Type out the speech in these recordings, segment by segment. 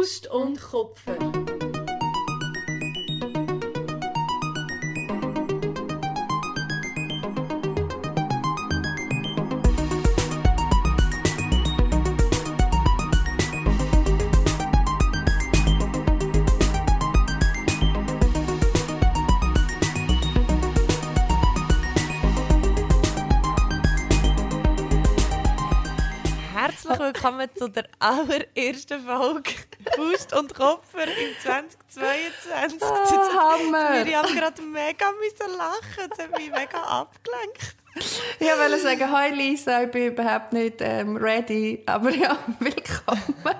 Faust und. Herzlich willkommen zu der allerersten Folge Faust und Kopfer im 2022. Oh, Hammer! Wir haben gerade mega müssen lachen, das hat mich mega abgelenkt. Ich wollte sagen, hi Lisa, ich bin überhaupt nicht ähm, ready, aber ja, willkommen.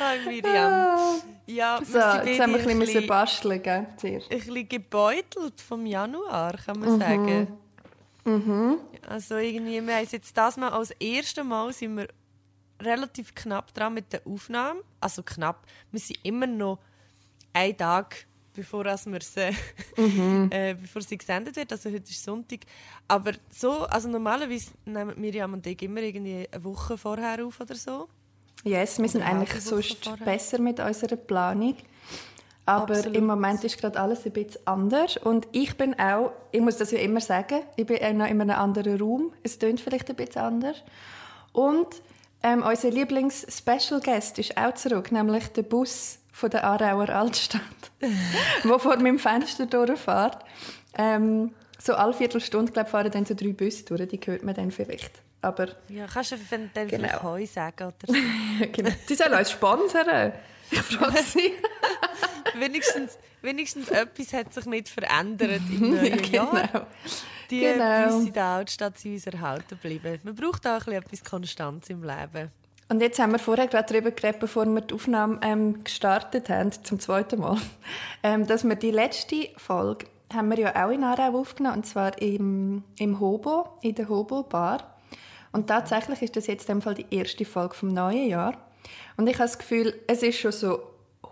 Hi Miriam. Ja, So, jetzt haben wir ein bisschen basteln, gell? Ein bisschen gebeutelt vom Januar, kann man sagen. Mhm. Also irgendwie, wir haben jetzt das Mal als erstes Mal sind wir relativ knapp dran mit der Aufnahme. Also knapp, wir sind immer noch einen Tag, bevor wir sie, Mhm. äh, bevor sie gesendet wird. Also heute ist Sonntag. Aber so, also normalerweise nehmen Miriam und ich immer irgendwie eine Woche vorher auf oder so. Yes, wir sind Oder eigentlich sonst vorher. besser mit unserer Planung. Aber Absolut. im Moment ist gerade alles ein bisschen anders. Und ich bin auch, ich muss das ja immer sagen, ich bin auch noch in einem anderen Raum. Es klingt vielleicht ein bisschen anders. Und ähm, unser Lieblings-Special-Guest ist auch zurück, nämlich der Bus von der Aarauer Altstadt, der vor meinem Fenster durchfährt. Ähm, so alle Viertelstunde, glaube ich, fahren dann so drei Busse durch, die hört man dann vielleicht. Aber Ja, kannst du dann Genau. vielleicht Heu sagen oder so? genau. sie sollen uns sponsern. Ich frage sie. wenigstens, wenigstens etwas hat sich nicht verändert im neuen Jahr. genau. Die Genau. Busse in der Altstadt sind uns erhalten geblieben. Man braucht auch ein bisschen etwas Konstanz im Leben. Und jetzt haben wir vorher gerade darüber geredet, bevor wir die Aufnahme ähm, gestartet haben, zum zweiten Mal, ähm, dass wir die letzte Folge haben wir ja auch in Aarau aufgenommen, und zwar im, im Hobo, in der Hobo-Bar. Und tatsächlich ist das jetzt in dem Fall die erste Folge vom neuen Jahr. Und ich habe das Gefühl, es ist schon so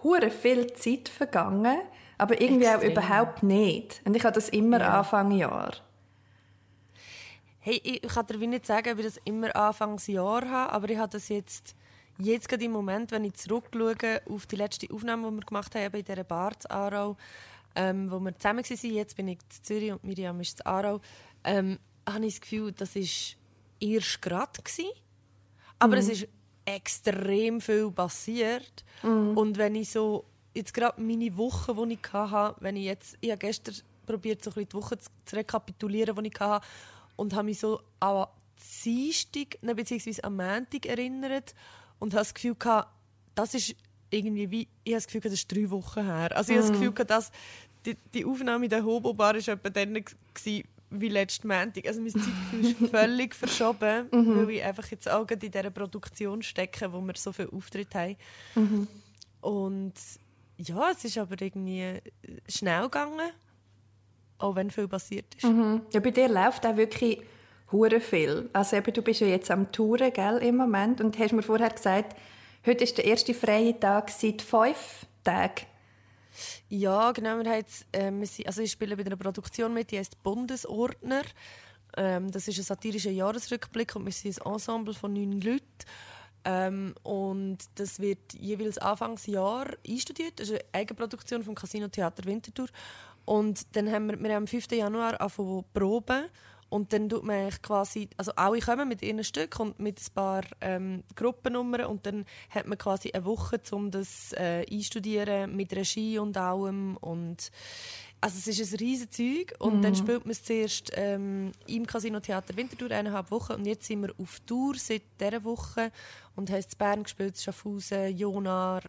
hure viel Zeit vergangen, aber irgendwie auch Extrem. überhaupt nicht. Und ich habe das immer Ja. Anfang Jahr. Hey, ich kann dir wie nicht sagen, ob ich das immer Anfangsjahr habe, aber ich habe das jetzt, jetzt gerade im Moment, wenn ich zurückschaue auf die letzte Aufnahme, die wir gemacht haben, in dieser Bar in Aarau, ähm, wo wir zusammen waren, jetzt bin ich in Zürich und Miriam ist in Aarau, ähm, habe ich das Gefühl, das war erst gerade. Aber es ist extrem viel passiert. Und wenn ich so, jetzt gerade meine Woche, die ich hatte, wenn ich jetzt, ich habe gestern probiert, so ein bisschen die Woche zu, zu rekapitulieren, die ich hatte, und habe mich so an Dienstag, beziehungsweise am Montag erinnert und habe das Gefühl gehabt, das ist irgendwie wie, ich habe das Gefühl gehabt, das ist drei Wochen her. Also ich habe das Gefühl gehabt, dass die, die Aufnahme in der Hobo-Bar war etwa dann gewesen, wie letzten Montag. Also mein Zeitgefühl ist völlig verschoben, weil ich einfach jetzt auch in dieser Produktion stecke, wo wir so viele Auftritte haben. Und ja, es ist aber irgendwie schnell gegangen, auch wenn viel passiert ist. Mhm. Ja, bei dir läuft auch wirklich hure viel. Also eben, du bist ja jetzt am Touren, gell, im Moment. Und hast mir vorher gesagt, heute ist der erste freie Tag seit fünf Tagen. Ja, genau. Wir haben jetzt, ähm, wir sind, also ich spiele bei einer Produktion mit, die heißt Bundesordner. Ähm, das ist ein satirischer Jahresrückblick und wir sind ein Ensemble von neun Leuten. Ähm, und das wird jeweils Anfangsjahr einstudiert. Das ist eine Eigenproduktion vom Casino Theater Winterthur. Und dann haben wir, wir haben am 5. Januar angefangen proben. Und dann tut man quasi, also alle kommen mit ihren Stück und mit ein paar ähm, Gruppennummern. Und dann hat man quasi eine Woche, um das äh, einstudieren mit Regie und allem. Und also es ist ein riesiges Zeug. Und dann spielt man es zuerst ähm, im Casino Theater Winterthur eineinhalb Wochen. Und jetzt sind wir auf Tour seit dieser Woche. Und haben in Bern gespielt, Schaffhausen, Jonar,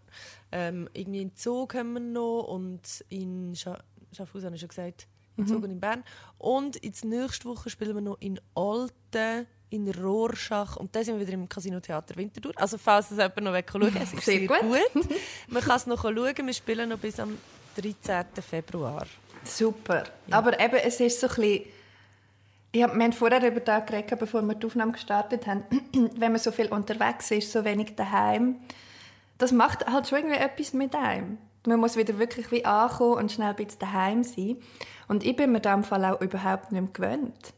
ähm, irgendwie in Zug haben wir noch und in Scha Schaffhausen habe ich schon gesagt, in Zug und in Bern. Und jetzt nächste Woche spielen wir noch in Olten, in Rorschach und dann sind wir wieder im Casino Theater Winterthur. Also falls es jemand noch schauen es ist Sehr sehr, gut. gut. Man kann es noch schauen, wir spielen noch bis am 13. Februar. Super. Aber eben, es ist so ein bisschen... Ich hab, wir haben vorher über das geredet, bevor wir die Aufnahme gestartet haben. Wenn man so viel unterwegs ist, so wenig daheim, das macht halt schon irgendwie etwas mit einem. Man muss wieder wirklich wie ankommen und schnell ein bisschen daheim sein. Und ich bin mir da im Fall auch überhaupt nicht mehr gewöhnt.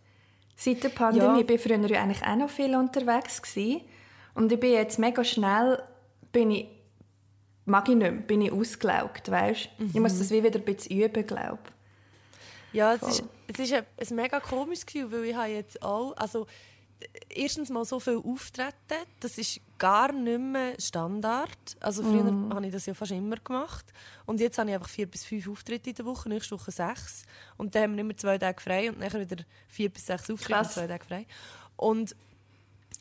Seit der Pandemie Ja. bin ich früher ja eigentlich auch noch viel unterwegs gewesen. Und ich bin jetzt mega schnell bin ich mag ich nicht mehr, bin ich ausgelaugt, weißt? Mhm. Ich muss das wie wieder ein bisschen üben, glaube Ja, es ist, es ist ein, ein mega komisches Gefühl, weil ich habe jetzt auch, also erstens mal so viel auftreten, das ist gar nicht mehr Standard. Also früher mm. habe ich das ja fast immer gemacht. Und jetzt habe ich einfach vier bis fünf Auftritte in der Woche, nächste Woche sechs. Und dann haben wir immer zwei Tage frei und dann wieder vier bis sechs Auftritte und zwei Tage frei. Und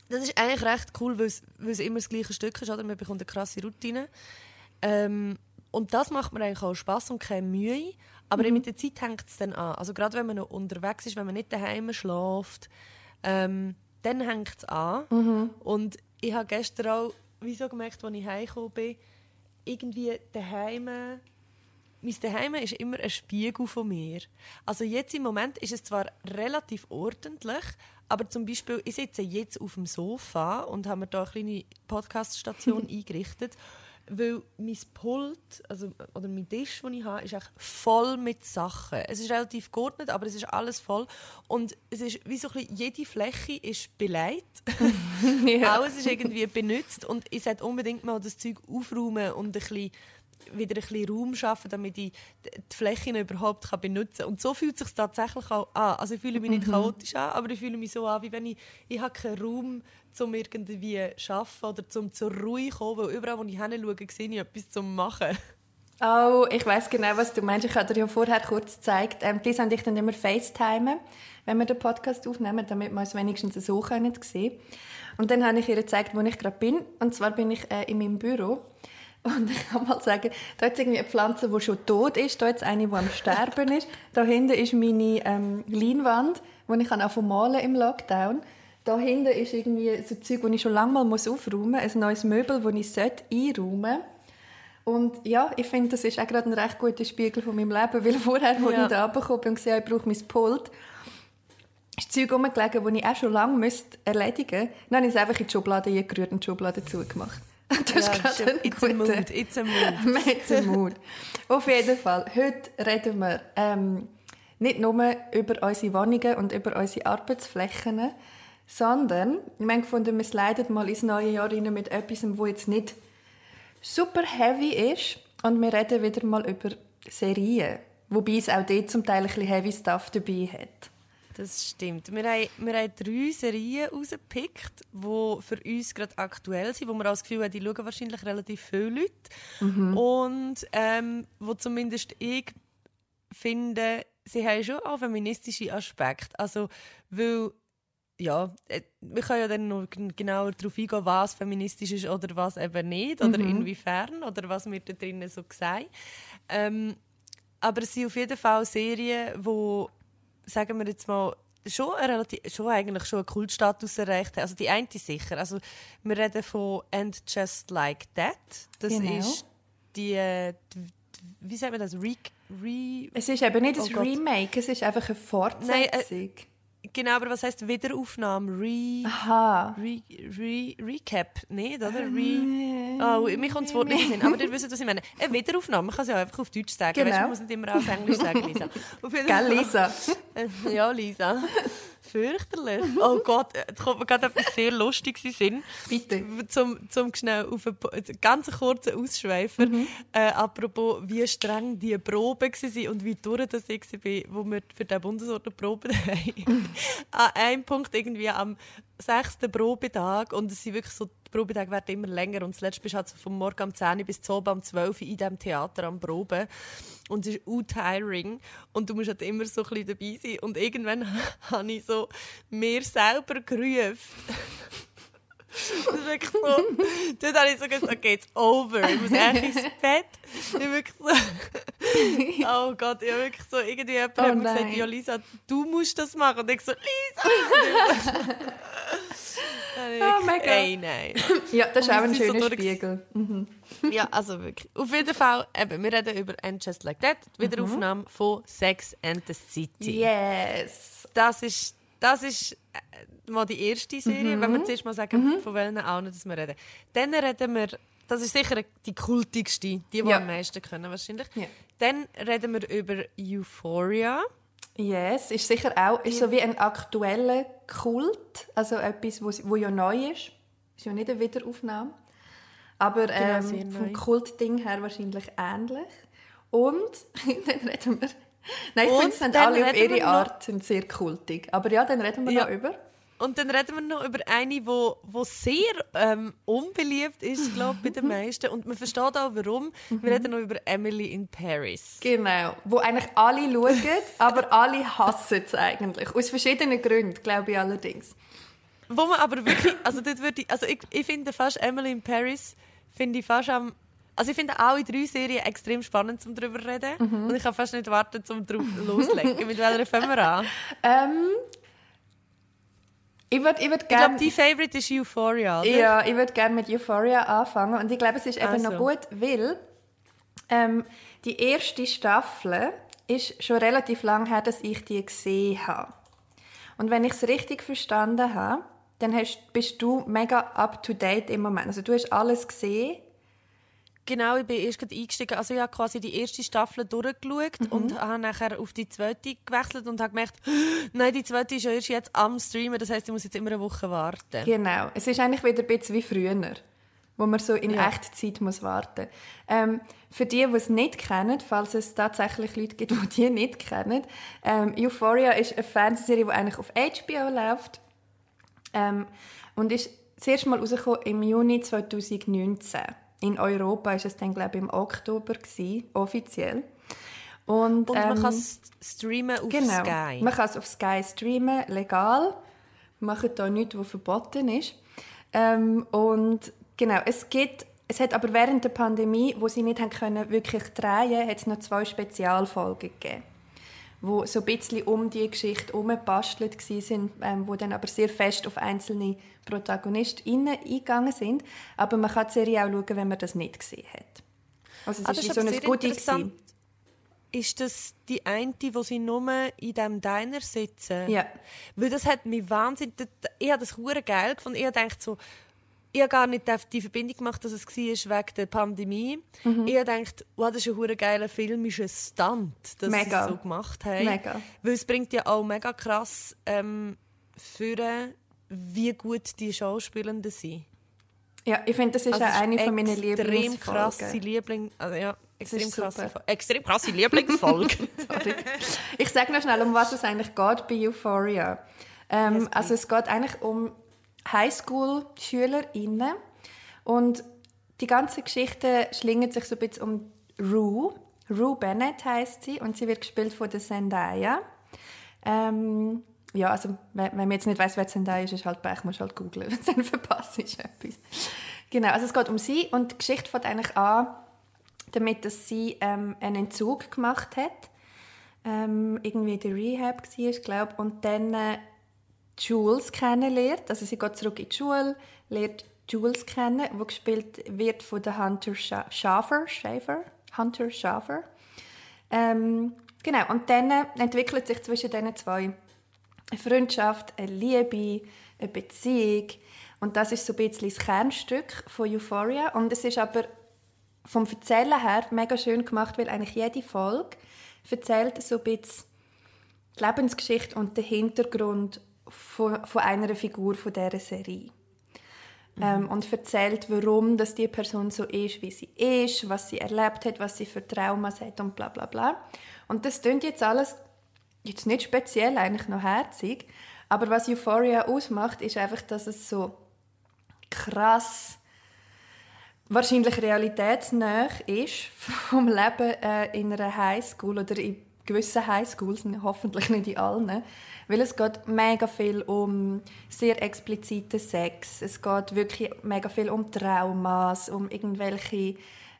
das ist eigentlich recht cool, weil es, weil es immer das gleiche Stück ist. Oder? Man bekommt eine krasse Routine. Ähm, und das macht mir eigentlich auch Spass und keine Mühe. Aber mhm. mit der Zeit hängt es dann an. Also gerade wenn man noch unterwegs ist, wenn man nicht daheim schläft, ähm, dann hängt es an. Mhm. Und ich habe gestern auch wieso gemerkt, als ich heimgekommen bin, irgendwie daheim, mein Daheim ist immer ein Spiegel von mir. Also jetzt im Moment ist es zwar relativ ordentlich, aber zum Beispiel, ich sitze jetzt auf dem Sofa und habe mir da eine kleine Podcaststation eingerichtet weil mein Pult, also, oder mein Tisch, den ich habe, ist echt voll mit Sachen. Es ist relativ geordnet, aber es ist alles voll. Und es ist wie so ein bisschen, jede Fläche ist beleidigt. ja. Alles ist irgendwie benutzt und ich sollte unbedingt mal das Zeug aufräumen und ein bisschen wieder ein bisschen Raum schaffen, damit ich die Flächen überhaupt kann benutzen kann. Und so fühlt es sich tatsächlich auch an. Also ich fühle mich nicht mhm. chaotisch an, aber ich fühle mich so an, wie wenn ich, ich habe keinen Raum um irgendwie zu arbeiten oder zum zur Ruhe zu kommen, weil überall, wo ich hinschaue, sehe ich etwas zum Machen. Oh, ich weiß genau, was du meinst. Ich habe dir ja vorher kurz gezeigt. Ähm, die sind dich dann immer FaceTime, wenn wir den Podcast aufnehmen, damit wir uns wenigstens so sehen können. Und dann habe ich ihr gezeigt, wo ich gerade bin. Und zwar bin ich äh, in meinem Büro. Und ich kann mal sagen, da ist irgendwie eine Pflanze, die schon tot ist, da jetzt eine, die am Sterben ist. Da hinten ist meine ähm, Leinwand, die ich auch malen im Lockdown. Da hinten ist irgendwie so Zeug, das ich schon lange mal muss aufräumen muss, ein neues Möbel, das ich einräumen sollte. Und ja, ich finde, das ist auch gerade ein recht guter Spiegel von meinem Leben, weil vorher, als ja. ich da runtergekommen bin und gesehen ich brauche mein Pult, ist Zeug rumgelegen, das ich auch schon lange erledigen müsste. Dann habe ich es einfach in die Schublade eingerührt und die Schublade zugemacht. Das ja, ist gerade ein it's a mood, it's a mood. it's a mood. Auf jeden Fall, heute reden wir ähm, nicht nur über unsere Wohnungen und über unsere Arbeitsflächen, sondern wir haben gefunden, wir sliden mal ins neue Jahr rein mit etwas, das jetzt nicht super heavy ist. Und wir reden wieder mal über Serien, wobei es auch dort zum Teil ein bisschen heavy Stuff dabei hat. Das stimmt. Wir haben, wir haben drei Serien rausgepickt, die für uns gerade aktuell sind, wo wir auch das Gefühl haben, die schauen wahrscheinlich relativ viele Leute. Mhm. Und ähm, wo zumindest ich finde, sie haben schon auch feministische Aspekte. Also, weil ja, äh, wir können ja dann noch genauer darauf eingehen, was feministisch ist oder was eben nicht, oder mhm. inwiefern, oder was wir da drinnen so sagen. Ähm, aber es sind auf jeden Fall Serien, die sagen wir jetzt mal, schon, relativ, schon eigentlich schon einen Kultstatus erreicht haben. Also die eine sicher. Also wir reden von And Just Like That. Das genau. ist die, die, wie sagt man das? Re, Re es ist eben nicht oh ein Remake, es ist einfach eine Fortsetzung. Nein, äh, Genau, aber was heißt Wiederaufnahme? Re, Aha. Re, Re, Recap, nicht, oder? Re, oh, mir kommt das Wort nicht in aber ihr wisst, was ich meine. Eine Wiederaufnahme, man kann es ja einfach auf Deutsch sagen. Genau. Weißt, man muss nicht immer auf Englisch sagen, Lisa. Gell, Lisa? ja, Lisa. Fürchterlich. Oh Gott, da kommt mir gerade etwas sehr Lustiges in Sinn. Bitte. Zum, zum schnell auf einen ganz kurzen Ausschweifer. Mhm. Äh, apropos, wie streng die Probe war und wie durch das war, wo wir für den Bundesort Probe haben. An einem Punkt irgendwie am sechsten Probetag und es sind wirklich so, die Probetage werden immer länger und zuletzt bist du halt so vom Morgen um 10 bis zum um 12 Uhr in diesem Theater am Proben und es ist auch tiring und du musst halt immer so ein dabei sein und irgendwann habe ich so mir selber gerufen. Das ist wirklich so. Dann habe ich so gesagt, okay, it's over. Ich muss eigentlich ins Bett. Ich wirklich so. Oh Gott, ich habe wirklich so. Irgendwie jemand oh, hat mir gesagt, ja, Lisa, du musst das machen. Und ich so, Lisa! oh mein Gott. Ey, nein. Ja, das ist auch ein schöner so Spiegel. Mhm. ja, also wirklich. Auf jeden Fall, eben, wir reden über And Just Like That, die Wiederaufnahme mhm. von Sex and the City. Yes. Das ist, das ist äh, mal die erste Serie, mhm. wenn wir zuerst mal sagen, mhm. von welchen auch nicht, dass wir reden. Dann reden wir, das ist sicher die kultigste, die, die ja. am meisten können wahrscheinlich. Ja. Dann reden wir über Euphoria. Yes, ist sicher auch ist so wie ein aktueller Kult, also etwas, wo, wo ja neu ist. Ist ja nicht eine Wiederaufnahme. Aber Genau, ähm, vom. Kultding her wahrscheinlich ähnlich. Und dann reden wir... Nein, ich finde, sind alle auf ihre Art sind sehr kultig. Aber ja, dann reden wir Ja. noch über... Und dann reden wir noch über eine, wo, wo sehr ähm, unbeliebt ist, glaube bei den meisten. Und man versteht auch, warum. Wir reden noch über Emily in Paris. Genau, wo eigentlich alle schauen, aber alle hassen es eigentlich. Aus verschiedenen Gründen, glaube ich allerdings. Wo man aber wirklich, also dort würde ich, also ich, ich finde fast Emily in Paris, finde ich fast am, also ich finde alle drei Serien extrem spannend, um darüber zu reden. Mhm. Und ich kann fast nicht warten, um drauf loszulegen. Mit welcher fangen wir an? Ähm, ich würde ich würd Ich glaube, gerne... dein Favorite ist Euphoria, oder? Ja, ich würde gerne mit Euphoria anfangen. Und ich glaube, es ist eben Also. noch gut, weil ähm, die erste Staffel ist schon relativ lang her, dass ich die gesehen habe. Und wenn ich es richtig verstanden habe, dann hast, bist du mega up-to-date im Moment. Also du hast alles gesehen. Genau, ich bin erst gerade eingestiegen. Also ich habe quasi die erste Staffel durchgeschaut Mhm. und habe nachher auf die zweite gewechselt und habe gemerkt, nein, die zweite ist ja erst jetzt am Streamen, das heißt, ich muss jetzt immer eine Woche warten. Genau. Es ist eigentlich wieder ein bisschen wie früher, wo man so in Ja. Echtzeit muss warten ähm, Für die, die es nicht kennen, falls es tatsächlich Leute gibt, die die nicht kennen, ähm, Euphoria ist eine Fernsehserie, die eigentlich auf HBO läuft ähm, und ist das erste Mal rausgekommen im Juni 2019. In Europa ist es dann, glaube ich, im Oktober gewesen, offiziell. Und, Und man ähm, kann es streamen auf Genau. Sky. Man kann es auf Sky streamen, legal. Wir machen da nichts, was verboten ist. Ähm, und genau, es gibt, es hat aber während der Pandemie, wo sie nicht haben können, wirklich drehen, hat es noch zwei Spezialfolgen gegeben, wo so ein bisschen um die Geschichte herumgebastelt waren, ähm, wo dann aber sehr fest auf einzelne ProtagonistInnen eingegangen sind. Aber man kann die Serie auch schauen, wenn man das nicht gesehen hat. Also es Ah, ist ist so ein Goodie. gewesen. Ist das die eine, wo sie nur in diesem Diner sitzen? Ja. Weil das hat mich wahnsinnig... Ich habe das hure geil gefunden. Ich gedacht so... Ich habe gar nicht die Verbindung gemacht, dass es war wegen der Pandemie. Mhm. Ich habe gedacht, wow, das ist ein hure geiler Film, ist ein Stunt, dass Mega. sie es so gemacht haben. Mega. Weil es bringt ja auch mega krass ähm, führen, wie gut die Schauspielenden sind. Ja, ich finde, das ist Also, auch es eine von meinen Extrem Lieblingsfolgen. krasse Liebling... Also, ja, extrem krasse, extrem krasse Lieblingsfolge. Ich sage noch schnell, um was es eigentlich geht bei Euphoria. Ähm, Yes, also es geht eigentlich um Highschool-SchülerInnen und die ganze Geschichte schlingert sich so ein bisschen um Rue. Rue Bennett heißt sie und sie wird gespielt von der Zendaya. Ähm, ja, also wenn, man jetzt nicht weiß, wer Zendaya ist, ist halt Pech, muss halt googeln, dann verpasst ich etwas. Genau, also es geht um sie und die Geschichte fängt eigentlich an, damit dass sie ähm, einen Entzug gemacht hat. Ähm, irgendwie in der Rehab war, glaube und dann äh, Jules kennenlernt. Also sie geht zurück in die Schule, lernt Jules kennen, wo gespielt wird von der Hunter Scha Schaffer, Schäfer, Hunter Schaffer. Ähm, genau, und dann entwickelt sich zwischen diesen zwei eine Freundschaft, eine Liebe, eine Beziehung. Und das ist so ein bisschen das Kernstück von Euphoria. Und es ist aber vom Erzählen her mega schön gemacht, weil eigentlich jede Folge erzählt so ein bisschen die Lebensgeschichte und den Hintergrund von, von einer Figur von dieser Serie. Ähm, und erzählt, warum dass die Person so ist, wie sie ist, was sie erlebt hat, was sie für Traumas hat und bla bla bla. Und das klingt jetzt alles jetzt nicht speziell, eigentlich noch herzig, aber was Euphoria ausmacht, ist einfach, dass es so krass wahrscheinlich realitätsnah ist vom Leben äh, in einer Highschool oder in gewissen Highschools, hoffentlich nicht in allen, weil es geht mega viel um sehr expliziten Sex, es geht wirklich mega viel um Traumas, um irgendwelche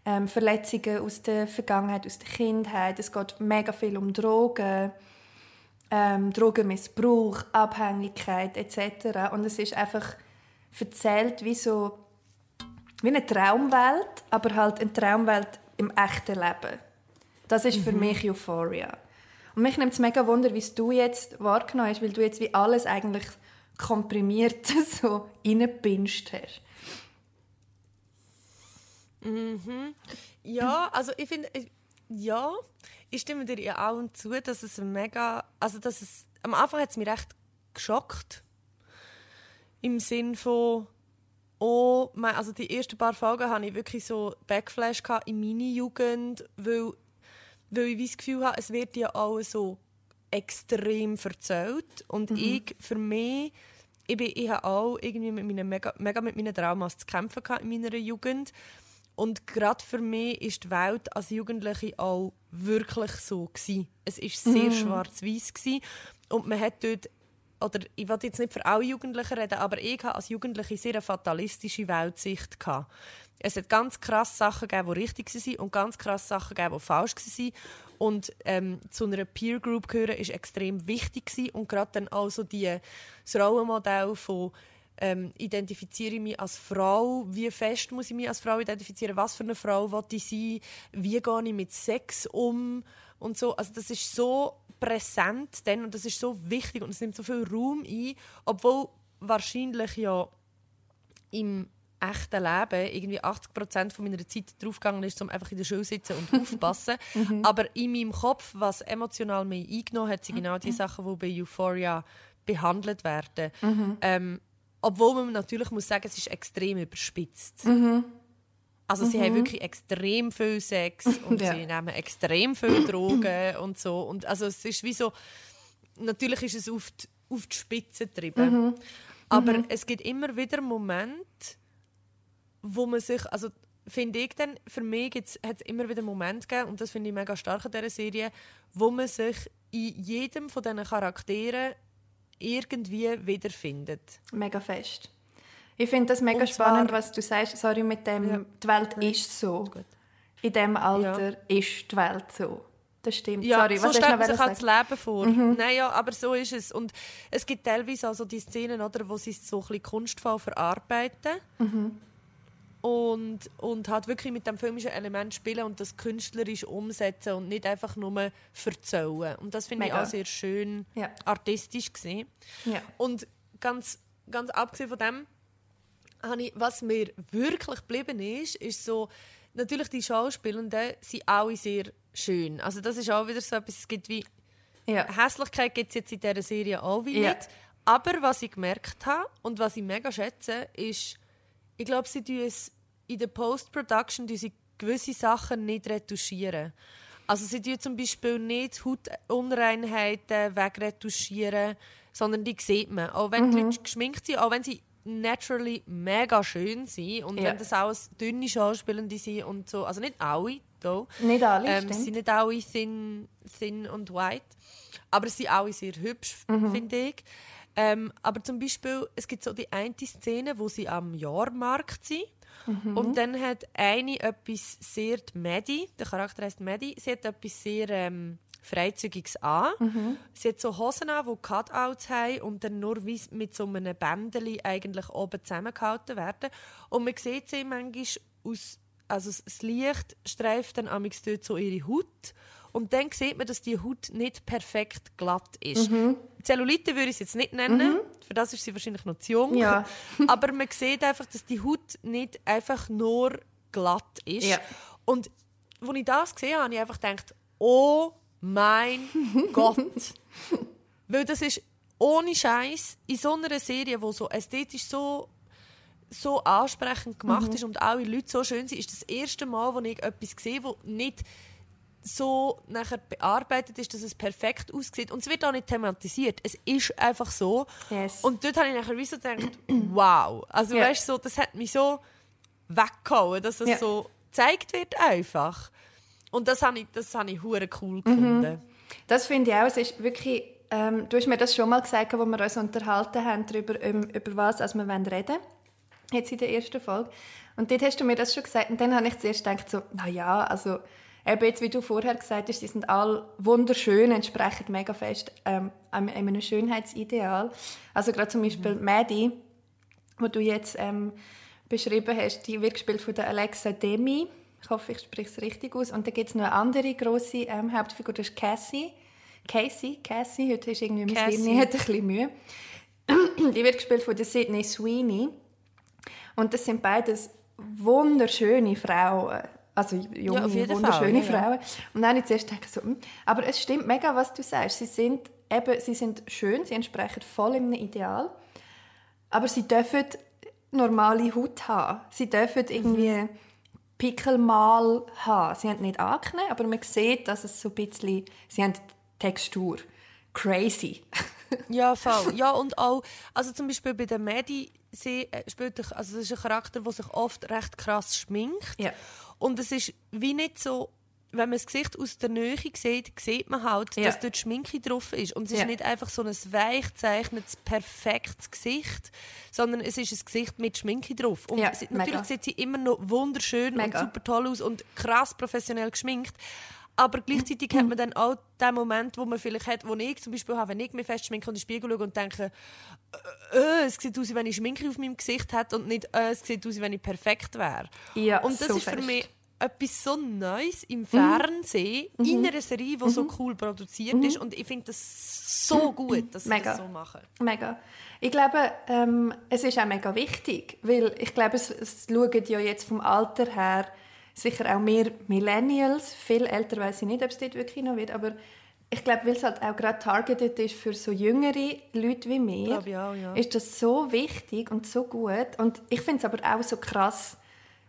ähm, Verletzungen aus der Vergangenheit, aus der Kindheit, es geht mega viel um Drogen, ähm, Drogenmissbrauch, Abhängigkeit etc. Und es ist einfach erzählt wie so wie eine Traumwelt, aber halt eine Traumwelt im echten Leben. Das ist für mich Euphoria. Und mich nimmt es mega Wunder, wie du jetzt wahrgenommen hast, weil du jetzt wie alles eigentlich komprimiert so reingepinscht hast. Ja, also ich finde, ja, ich stimme dir ja auch zu, dass es mega, also dass es, am Anfang hat es mich recht geschockt. Im Sinn von, auch, also die ersten paar Folgen hatte ich wirklich so Backflash in meine Jugend, weil, weil ich das Gefühl habe, es wird ja alles so extrem erzählt. Und mhm. ich, für mich, ich, bin, ich habe auch irgendwie mit meinen, mega, mega mit meinen Traumas zu kämpfen in meiner Jugend. Und gerade für mich ist die Welt als Jugendliche auch wirklich so gewesen. Es war sehr mhm. schwarz-weiß und man hat dort oder ich will jetzt nicht für alle Jugendlichen reden, aber ich hatte als Jugendliche sehr eine fatalistische Weltsicht. Gehabt. Es hat ganz krasse Sachen gegeben, die richtig waren und ganz krasse Sachen gegeben, die falsch waren. Und ähm, zu einer Peer Group gehören ist extrem wichtig gewesen. und gerade dann also die, das Rollenmodell von ähm, identifiziere ich mich als Frau, wie fest muss ich mich als Frau identifizieren, was für eine Frau will ich sein, wie gehe ich mit Sex um und so. Also das ist so präsent dann und das ist so wichtig und es nimmt so viel Raum ein, obwohl wahrscheinlich ja im echten Leben irgendwie 80 Prozent von meiner Zeit draufgegangen ist, um einfach in der Schule zu sitzen und aufpassen. Mhm. Aber in meinem Kopf, was emotional mehr eingenommen hat, sind genau die mhm. Sachen, die bei Euphoria behandelt werden. Mhm. Ähm, obwohl man natürlich muss sagen, es ist extrem überspitzt. Mhm. Also sie haben wirklich extrem viel Sex und ja. sie nehmen extrem viel Drogen und so. Und also es ist wie so, natürlich ist es auf die, auf die Spitze getrieben. Aber es gibt immer wieder Momente, wo man sich, also finde ich dann, für mich hat es immer wieder Momente gegeben, und das finde ich mega stark an dieser Serie, wo man sich in jedem von diesen Charakteren irgendwie wiederfindet. Mega fest. Ich finde das mega zwar, spannend, was du sagst, sorry, mit dem, ja. die Welt ja. ist so. Ist in diesem Alter ja. ist die Welt so. Das stimmt. Ja, Sorry, so stellt man sich halt das Leben vor. Mhm. Naja, aber so ist es. Und es gibt teilweise also die Szenen, oder, wo sie es so ein bisschen kunstvoll verarbeiten. Mhm und, und halt wirklich mit dem filmischen Element spielen und das künstlerisch umsetzen und nicht einfach nur erzählen. Und das finde ich auch sehr schön ja. artistisch gesehen. Ja. Und ganz, ganz abgesehen von dem, ich, was mir wirklich geblieben ist, ist so, natürlich die Schauspielenden sind alle sehr schön. Also das ist auch wieder so etwas, es gibt wie ja. Hässlichkeit gibt es jetzt in dieser Serie auch wie ja. nicht. Aber was ich gemerkt habe und was ich mega schätze, ist ich glaube, sie tun es in der Post-Production gewisse Sachen nicht retuschieren. Also sie tun zum Beispiel nicht Hautunreinheiten wegretuschieren, sondern die sieht man. Auch wenn mhm. die Leute geschminkt sind, auch wenn sie naturally mega schön sind und ja. wenn das auch dünne Schauspielende sind und so, also nicht alle, though. Nicht alle, ähm, sind nicht alle thin, thin und white, aber sie sind alle sehr hübsch, mhm. finde ich. Ähm, aber zum Beispiel, es gibt so die eine Szene, wo sie am Jahrmarkt sind. Mhm. Und dann hat eine etwas sehr, die Maddie, der Charakter heißt Maddie, sie hat etwas sehr ähm, Freizügiges an. Mhm. Sie hat so Hosen an, die Cutouts haben und dann nur wie mit so einem Bändchen eigentlich oben zusammengehalten werden. Und man sieht sie manchmal aus, also das Licht streift dann dort so ihre Haut und dann sieht man, dass die Haut nicht perfekt glatt ist. Mhm. Zellulite würde ich es jetzt nicht nennen, mhm. für das ist sie wahrscheinlich noch zu jung. Ja. Aber man sieht einfach, dass die Haut nicht einfach nur glatt ist. Ja. Und als ich das gesehen habe, habe ich einfach gedacht, oh mein Gott. Weil das ist ohne Scheiß in so einer Serie, die so ästhetisch so so ansprechend gemacht mhm. ist und alle Leute so schön sind, ist das erste Mal, wo ich etwas sehe, das nicht so nachher bearbeitet ist, dass es perfekt aussieht. Und es wird auch nicht thematisiert. Es ist einfach so. Yes. Und dort habe ich nachher wie so gedacht, wow. Also yeah. weißt so, das hat mich so weggehauen, dass es yeah. so gezeigt wird einfach. Und das habe ich, das habe ich hure cool mhm. gefunden. Das finde ich auch. Es ist wirklich, ähm, du hast mir das schon mal gesagt, wo wir uns unterhalten haben darüber, um, über was also wir reden wollen. Jetzt in der ersten Folge. Und dort hast du mir das schon gesagt. Und dann habe ich zuerst gedacht, so, na ja, also Eben jetzt, wie du vorher gesagt hast, die sind alle wunderschön, entsprechen mega fest ähm, einem Schönheitsideal. Also gerade zum Beispiel mhm. Maddie, wo du jetzt ähm, beschrieben hast, die wird gespielt von der Alexa Demi. Ich hoffe, ich spreche es richtig aus. Und dann gibt es noch eine andere grosse ähm, Hauptfigur, das ist Cassie. Casey, Cassie, heute ist irgendwie mein Hirn, hat ein bisschen Mühe. die wird gespielt von der Sydney Sweeney. Und das sind beides wunderschöne Frauen also junge, ja, wunderschöne Fall, Frauen. Ja. Und dann habe ich zuerst gedacht, so, hm. aber es stimmt mega, was du sagst. Sie sind, eben, sie sind schön, sie entsprechen voll einem Ideal. Aber sie dürfen normale Haut haben. Sie dürfen irgendwie mhm. Pickelmal haben. Sie haben nicht Akne, aber man sieht, dass es so ein bisschen, sie haben Textur. Crazy. ja, voll. Ja, und auch, also zum Beispiel bei der Medi, sie äh, spielt, also das ist ein Charakter, der sich oft recht krass schminkt. Ja. Und es ist wie nicht so wenn man das Gesicht aus der Nähe sieht, sieht man halt, ja. dass dort Schminke drauf ist. Und es ist nicht einfach so ein weich zeichnetes, perfektes Gesicht, sondern es ist ein Gesicht mit Schminke drauf. Und ja, sie, natürlich mega. sieht sie immer noch wunderschön mega. und super toll aus und krass professionell geschminkt. Aber gleichzeitig hat man dann auch den Moment, wo man vielleicht hat, wo ich zum Beispiel habe, wenn ich mich fest schminke und in den Spiegel schaue und denke, äh, äh, es sieht aus, wie wenn ich Schminke auf meinem Gesicht hätte und nicht, äh, es sieht aus, wie wenn ich perfekt wäre. Ja, und das so ist für fest. mich etwas so Neues im Fernsehen, mhm. in einer Serie, die mhm. so cool produziert mhm. ist. Und ich finde das so gut, dass sie mega. das so machen. Mega. Ich glaube, ähm, es ist auch mega wichtig, weil ich glaube, es, es schauen ja jetzt vom Alter her sicher auch mehr Millennials, viel älter weiß ich nicht, ob es dort wirklich noch wird, aber ich glaube, weil es halt auch gerade targeted ist für so jüngere Leute wie mir, auch, ja. ist das so wichtig und so gut. Und ich finde es aber auch so krass,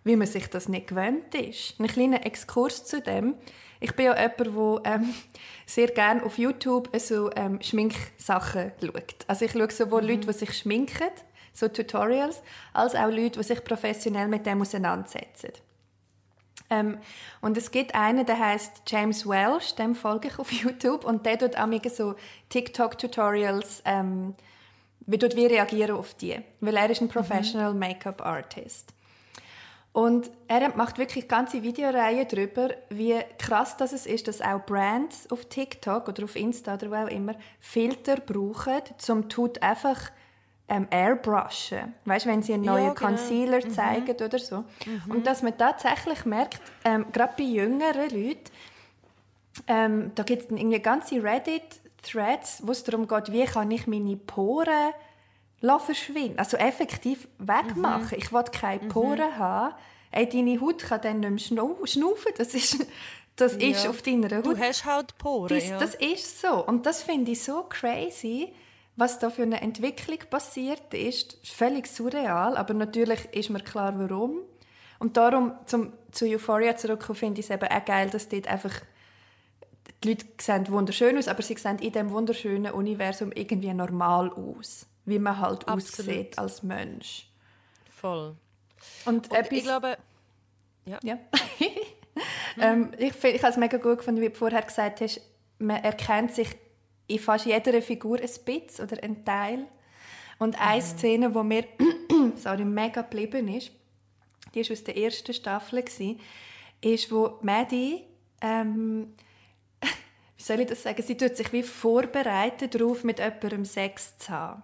wie man sich das nicht gewöhnt ist. Ein kleiner Exkurs zu dem. Ich bin ja jemand, der ähm, sehr gerne auf YouTube so ähm, Schminksachen schaut. Also ich schaue sowohl mhm. Leute, die sich schminken, so Tutorials, als auch Leute, die sich professionell mit dem auseinandersetzen. Ähm, und es gibt einen, der heißt James Welsh, dem folge ich auf YouTube und der tut auch so TikTok-Tutorials, ähm, wie tut wir reagieren auf die, weil er ist ein mhm. Professional mhm. Make-up Artist. Und er macht wirklich ganze Videoreihen darüber, wie krass das ist, dass auch Brands auf TikTok oder auf Insta oder wo auch immer Filter brauchen, um tut einfach ähm, airbrushen. Weißt, wenn sie einen neuen ja, genau. Concealer mhm. zeigen oder so. Mhm. Und dass man tatsächlich merkt, ähm, gerade bei jüngeren Leuten, ähm, da gibt es irgendwie ganze Reddit-Threads, wo es darum geht, wie kann ich meine Poren verschwinden. Also effektiv wegmachen. Mhm. Ich will keine mhm. Poren mhm. haben. Ey, deine Haut kann dann nicht mehr schnaufen. Das ist, das ja. ist auf deiner Haut. Du hast halt Poren, das, ja. das ist so. Und das finde ich so crazy, was da für eine Entwicklung passiert ist. Völlig surreal, aber natürlich ist mir klar, warum. Und darum, zum, zu Euphoria zurückzukommen, finde ich es eben auch geil, dass dort einfach die Leute sehen wunderschön aus, aber sie sehen in diesem wunderschönen Universum irgendwie normal aus wie man halt Absolut. aussieht als Mensch. Voll. Und, Und etwas, ich glaube, ja. ja. ähm, ich ich habe es mega gut gefunden, wie du vorher gesagt hast, man erkennt sich in fast jeder Figur ein bisschen oder ein Teil. Und eine mhm. Szene, die mir sorry, mega geblieben ist, die war aus der ersten Staffel, ist, wo Maddie ähm, wie soll ich das sagen, sie tut sich wie vorbereitet darauf, mit jemandem Sex zu haben.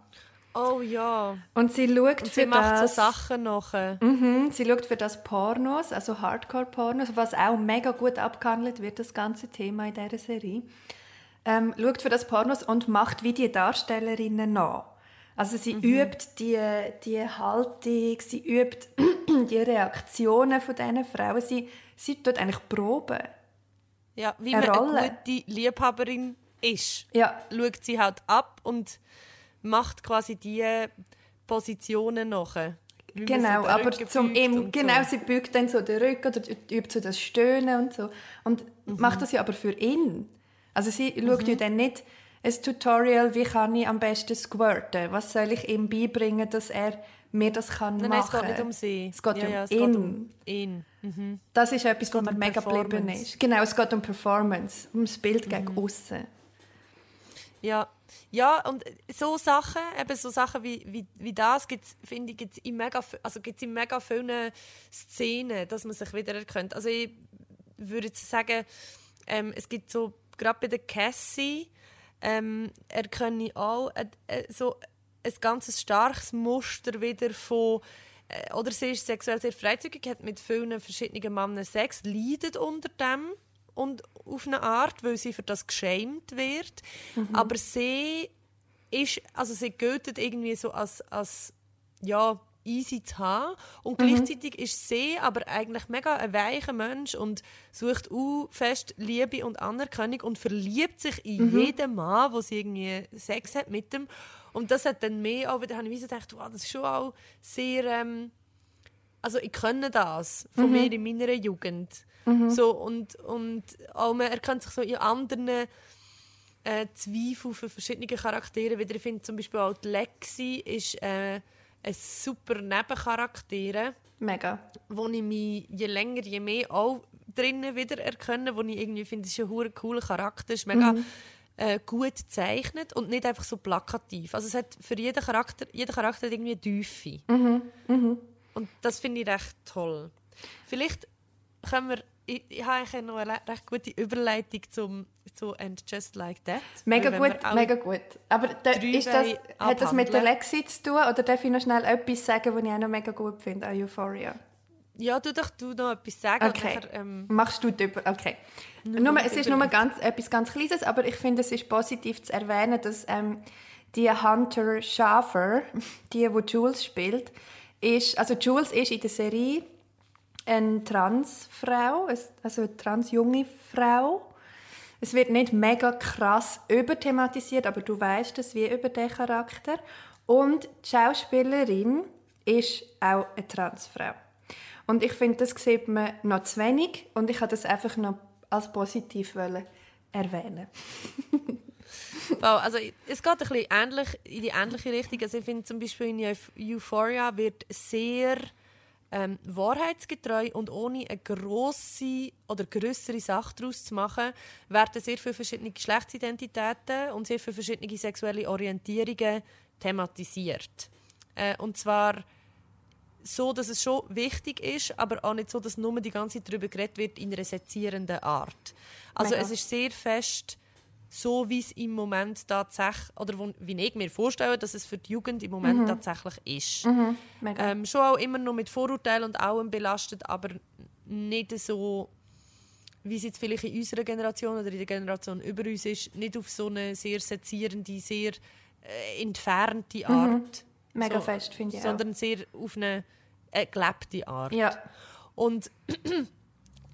Oh ja. Und sie schaut und für macht das, so Sachen nachher. Mhm, sie schaut für das Pornos, also Hardcore-Pornos, was auch mega gut abgehandelt wird, das ganze Thema in dieser Serie. Ähm, schaut für das Pornos und macht wie die Darstellerinnen nach. Also sie mhm. übt die, die Haltung, sie übt die Reaktionen von diesen Frauen. Sie, sie tut eigentlich Proben. Ja, wie eine man Rolle. eine gute Liebhaberin ist, ja. schaut sie halt ab und macht quasi die Positionen nachher. Genau, so aber zum im, genau, so. sie beugt dann so den Rücken oder übt so das Stöhnen und so und mhm. macht das ja aber für ihn. Also sie mhm. schaut ja dann nicht ein Tutorial, wie kann ich am besten squirten, was soll ich ihm beibringen, dass er mir das kann nein, machen. Nein, es geht nicht um sie. Es geht ja, um ja, es ihn. Geht um ihn. Mhm. Das ist etwas, was mir um mega geblieben ist. Genau, es geht um Performance, um das Bild mhm. gegen außen. Ja, ja, und so Sachen, eben so Sachen wie, wie, wie das, gibt's, finde ich, gibt's in, mega, also gibt's in mega vielen Szenen, dass man sich wieder erkennt. Also ich würde sagen, ähm, es gibt so, gerade bei der Cassie, ähm, erkenne ich auch äh, äh, so ein ganz starkes Muster wieder von äh, oder sie ist sexuell sehr freizügig, hat mit vielen verschiedenen Männern Sex, leidet unter dem und auf eine Art, weil sie für das geschämt wird. Mhm. Aber sie ist, also sie gilt irgendwie so als, als ja, easy zu haben. Und gleichzeitig ist sie aber eigentlich mega ein weicher Mensch und sucht auch fest Liebe und Anerkennung und verliebt sich in jeden Mann, wo sie irgendwie Sex hat mit dem. Und das hat dann mehr auch, da habe ich gedacht, wow, das ist schon auch sehr... Ähm, also ich kenne das von mir in meiner Jugend. So, und, und auch man erkennt sich so in anderen äh, Zweifel für verschiedene Charaktere wieder. Ich finde zum Beispiel auch die Lexi ist äh, super Nebencharakter, Mega. wo ich mich je länger, je mehr auch drinnen wieder erkenne, wo ich irgendwie finde, es ist ein hure cooler Charakter, ist mega äh, gut gezeichnet und nicht einfach so plakativ. Also es hat für jeden Charakter, jeder Charakter hat irgendwie eine Tiefe. Und das finde ich recht toll. Vielleicht können wir, ich, ich habe eigentlich noch eine recht gute Überleitung zum, zu «And Just Like That». Mega gut, mega gut. Aber da, ist das, hat das mit der. Lexi zu tun oder darf ich noch schnell etwas sagen, was ich auch noch mega gut finde an Euphoria? Ja, du doch du noch etwas sagen. Okay. Nachher, ähm, Machst du drüber? Okay. Nur Nur, es ist nur ganz, etwas ganz Kleines, aber ich finde, es ist positiv zu erwähnen, dass ähm, die Hunter Schaffer, die, wo Jules spielt, ist, also Jules ist in der Serie eine Transfrau, also eine transjunge Frau. Es wird nicht mega krass überthematisiert, aber du weißt es wie über den Charakter. Und die Schauspielerin ist auch eine Transfrau. Und ich finde, das sieht man noch zu wenig und ich wollte das einfach noch als positiv erwähnen. Wow, also es geht ein bisschen ähnlich, in die ähnliche Richtung. Also ich finde zum Beispiel in Euph- Euphoria wird sehr ähm, wahrheitsgetreu und ohne eine grosse oder größere Sache daraus zu machen, werden sehr viele verschiedene Geschlechtsidentitäten und sehr viele verschiedene sexuelle Orientierungen thematisiert. Äh, und zwar so, dass es schon wichtig ist, aber auch nicht so, dass nur die ganze Zeit darüber geredet wird in einer sezierenden Art. Also Mega. es ist sehr fest so, wie es im Moment tatsächlich, oder wo, wie ich mir vorstelle, dass es für die Jugend im Moment tatsächlich ist. Mega. Ähm, schon auch immer noch mit Vorurteilen und allem belastet, aber nicht so, wie es jetzt vielleicht in unserer Generation oder in der Generation über uns ist, nicht auf so eine sehr sezierende, sehr äh, entfernte Art. Mega so, fest, finde ich auch. Sondern sehr auf eine äh, gelebte Art. Ja, Und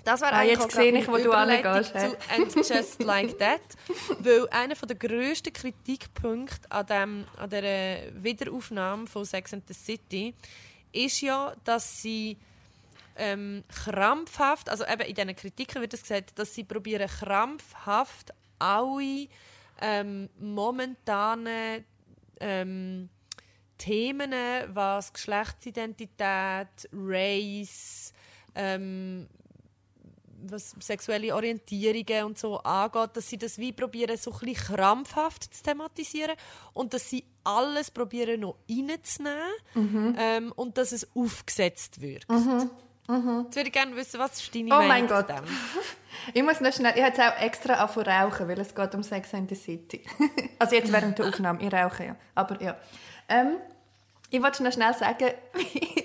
das war Ah, jetzt sehe ich, wo du hingehst, zu «And Just Like That». Weil einer der grössten Kritikpunkte an, dem, an dieser Wiederaufnahme von «Sex and the City» ist ja, dass sie ähm, krampfhaft, also eben in diesen Kritiken wird es gesagt, dass sie probieren krampfhaft alle ähm, momentanen ähm, Themen, was Geschlechtsidentität, Race, ähm, was sexuelle Orientierungen und so angeht, dass sie das wie probieren, so ein bisschen krampfhaft zu thematisieren und dass sie alles probieren noch reinzunehmen ähm, und dass es aufgesetzt wird. Jetzt würde ich gerne wissen, was ist deine Oh Meinung mein Gott. dem? ich muss noch schnell, ich habe jetzt auch extra angefangen rauchen, weil es geht um Sex and the City. also jetzt während der Aufnahme, ich rauche ja, aber ja. Ähm, ich wollte noch schnell sagen,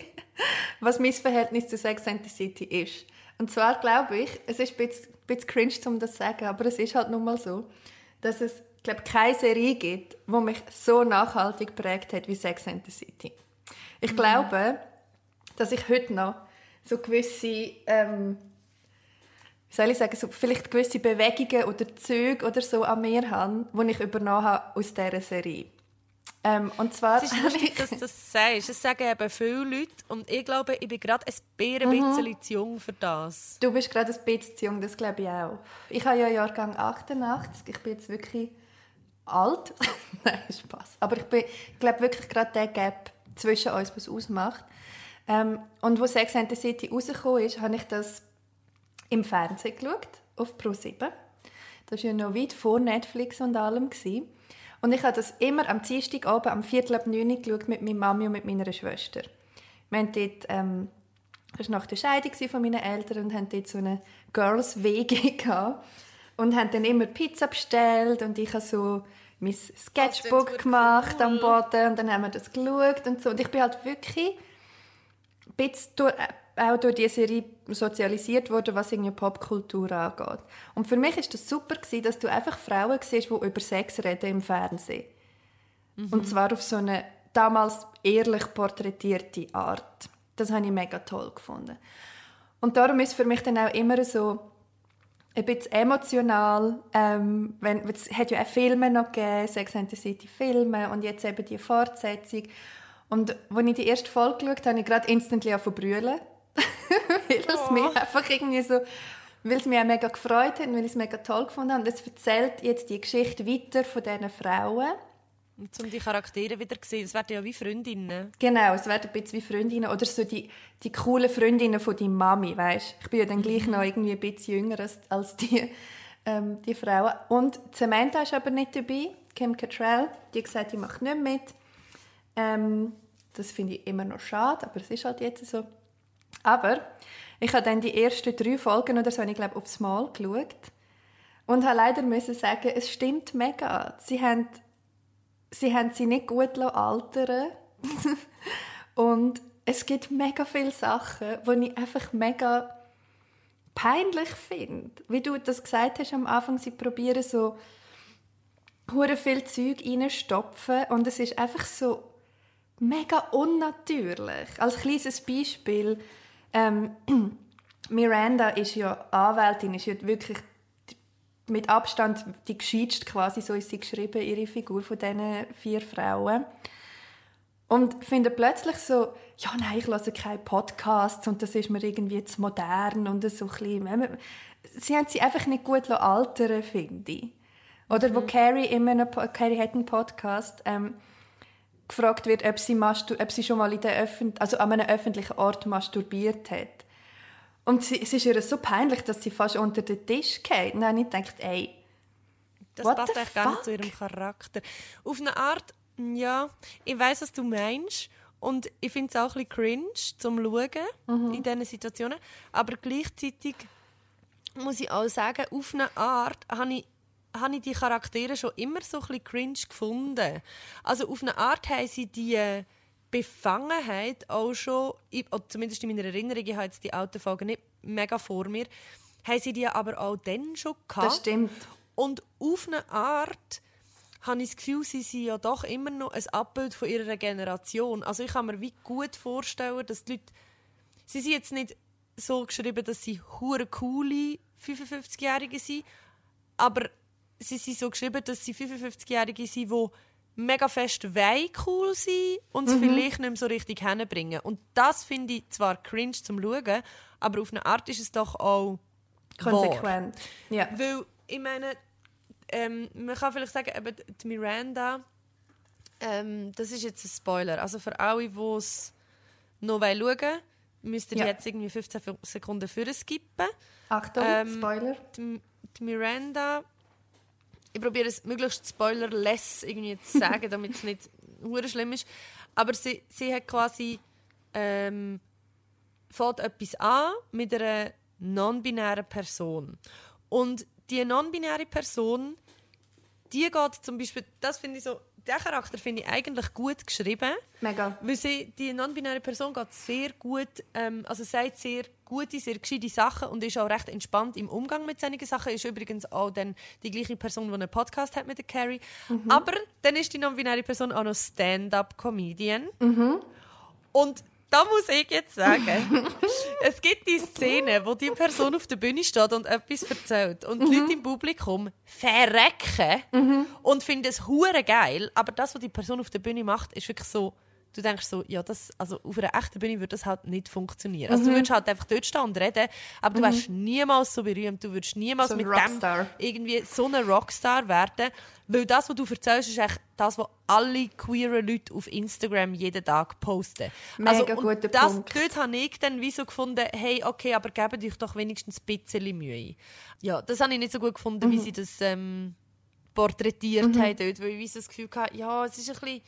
was mein Verhältnis zu Sex and the City ist. Und zwar glaube ich, es ist ein bisschen, ein bisschen cringe, um das zu sagen, aber es ist halt nun mal so, dass es ich glaube, keine Serie gibt, die mich so nachhaltig geprägt hat wie Sex and the City. Ich glaube, dass ich heute noch so gewisse, ähm, wie soll ich sagen, so vielleicht gewisse Bewegungen oder Züge oder so an mir habe, die ich übernommen habe aus dieser Serie. Ähm, und zwar Es ist lustig, dass du das sagst. Es sagen eben viele Leute und ich glaube, ich bin gerade ein bisschen, bisschen zu jung für das. Du bist gerade ein bisschen zu jung, das glaube ich auch. Ich habe ja Jahrgang 88, ich bin jetzt wirklich alt. Nein, Spaß. Aber ich bin, ich glaube wirklich gerade der Gap zwischen uns, was ausmacht. Ähm, und wo Sex and the City rausgekommen ist, habe ich das im Fernsehen geschaut, auf Pro7. Das war ja noch weit vor Netflix und allem. Gewesen. Und ich habe das immer am Dienstagabend am Viertel ab 9 Uhr geschaut mit meiner Mami und mit meiner Schwester. Wir haben dort, ähm, das war nach der Scheidung von meinen Eltern und haben dort so eine Girls-WG gehabt. Und haben dann immer Pizza bestellt und ich habe so mein Sketchbook gemacht cool. am Boden und dann haben wir das geschaut und so. Und ich bin halt wirklich ein bisschen durch, auch durch diese Serie sozialisiert worden, was irgendwie Popkultur angeht. Und für mich ist das super gewesen, dass du einfach Frauen siehst, die über Sex reden im Fernsehen. Und zwar auf so eine damals ehrlich porträtierte Art. Das habe ich mega toll gefunden. Und darum ist für mich dann auch immer so ein bisschen emotional. Ähm, wenn, es hat ja auch Filme noch gegeben, Sex and the City Filme und jetzt eben die Fortsetzung. Und als ich die erste Folge geschaut habe, habe ich gerade instantly von brüllen. weil es oh. mich einfach irgendwie so weil es mich auch mega gefreut hat und weil ich es mega toll gefunden habe. Und es erzählt jetzt die Geschichte weiter von diesen Frauen. Und um die Charaktere wieder zu sehen, es werden ja wie Freundinnen. Genau, es werden ein bisschen wie Freundinnen. Oder so die, die coolen Freundinnen von deiner Mami, weißt Ich bin ja dann gleich mhm. noch irgendwie ein bisschen jünger als, als die, ähm, die Frauen. Und Samantha ist aber nicht dabei, Kim Cattrall. Die hat gesagt, die macht nicht mit. Ähm, das finde ich immer noch schade, aber es ist halt jetzt so. Aber ich habe dann die ersten drei Folgen oder so, ich glaube, aufs Mal geschaut. Und habe leider müssen sagen, es stimmt mega. Sie haben sie haben sie nicht gut altern und es gibt mega viele Sachen, die ich einfach mega peinlich finde. Wie du das gesagt hast am Anfang, sie probieren so hure viel Zeug reinstopfen und es ist einfach so mega unnatürlich. Als kleines Beispiel, ähm, Miranda ist ja Anwältin, ist ja wirklich mit Abstand die gescheitste quasi, so ist sie geschrieben, ihre Figur von diesen vier Frauen. Und finde plötzlich so, ja nein, ich höre keine Podcasts und das ist mir irgendwie zu modern und so ein Sie haben sie einfach nicht gut altern, finde ich. Oder mhm. wo Carrie, in einem, Carrie hat einen Podcast, ähm, gefragt wird, ob sie, ob sie schon mal in der Öffent also an einem öffentlichen Ort masturbiert hat. Und sie, es ist ihr so peinlich, dass sie fast unter den Tisch geht. Und dann habe ich gedacht, ey, das passt echt gar nicht zu ihrem Charakter. Auf eine Art, ja, ich weiß, was du meinst. Und ich finde es auch ein bisschen cringe zum Schauen mhm. in diesen Situationen. Aber gleichzeitig muss ich auch sagen, auf eine Art habe ich, habe ich die Charaktere schon immer so ein bisschen cringe gefunden. Also auf eine Art haben sie die Befangenheit auch schon, oder zumindest in meiner Erinnerung, ich habe jetzt die alten Folgen nicht mega vor mir, haben sie die aber auch dann schon gehabt. Das stimmt. Und auf eine Art habe ich das Gefühl, sie sind ja doch immer noch ein Abbild von ihrer Generation. Also ich kann mir wie gut vorstellen, dass die Leute, sie sind jetzt nicht so geschrieben, dass sie hure coole 55-Jährige sind, aber sie sind so geschrieben, dass sie 55-Jährige sind, die mega fest wei cool sein und es mhm. vielleicht nicht mehr so richtig hinbringen. Und das finde ich zwar cringe zum Schauen, aber auf eine Art ist es doch auch konsequent. Ja. Weil, ich meine, ähm, man kann vielleicht sagen, eben die Miranda, ähm, das ist jetzt ein Spoiler. Also für alle, die es noch schauen wollen, müsst ihr ja. jetzt irgendwie 15 Sekunden für skippen. Achtung, ähm, Spoiler. Die, die Miranda ich probiere es möglichst spoilerless irgendwie zu sagen, damit es nicht hure schlimm ist. Aber sie, sie hat quasi ähm, fängt etwas an mit einer non-binären Person. Und die non-binäre Person, die geht zum Beispiel, das finde ich so, der Charakter finde ich eigentlich gut geschrieben. Mega. Weil sie, die non-binäre Person geht sehr gut, ähm, also sagt sehr gute, sehr gescheite Sachen und ist auch recht entspannt im Umgang mit solchen Sachen. Ist übrigens auch dann die gleiche Person, die einen Podcast hat mit der Carrie. Mhm. Aber dann ist die non-binäre Person auch noch Stand-up-Comedian. Mhm. Und da muss ich jetzt sagen, es gibt die Szene, wo die Person auf der Bühne steht und etwas erzählt und die mhm. Leute im Publikum verrecken mhm. und finden es hure geil, aber das, was die Person auf der Bühne macht, ist wirklich so du denkst so, ja, das, also auf einer echten Bühne würde das halt nicht funktionieren. Also mhm. du würdest halt einfach dort stehen und reden, aber du mhm. wärst niemals so berühmt, du würdest niemals so mit Rockstar. dem irgendwie so ein Rockstar werden, weil das, was du erzählst, ist echt das, was alle queeren Leute auf Instagram jeden Tag posten. Mega also, guter das, Punkt. Dort habe ich dann wie so gefunden, hey, okay, aber gebt euch doch wenigstens ein bisschen Mühe. Ja, das habe ich nicht so gut gefunden, mhm. wie sie das ähm, porträtiert mhm. haben dort, weil ich so das Gefühl hatte, ja, es ist ein bisschen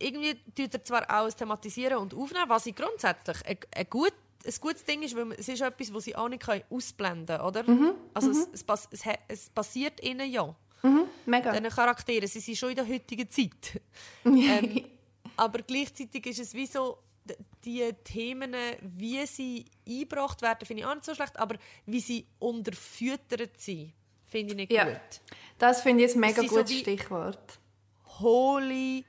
irgendwie tut er zwar auch thematisieren und aufnehmen, was ich grundsätzlich ein, ein, gut, ein gutes Ding ist, weil es ist etwas, was sie auch nicht ausblenden können, oder? Mhm. Also mhm. Es, es, es, es, passiert ihnen ja. Mhm. Mega. Diesen Charakteren, sie sind schon in der heutigen Zeit. ähm, aber gleichzeitig ist es wie so, die Themen, wie sie eingebracht werden, finde ich auch nicht so schlecht, aber wie sie unterfüttert sind, finde ich nicht ja. gut. Das finde ich ein mega gutes so Stichwort. Holy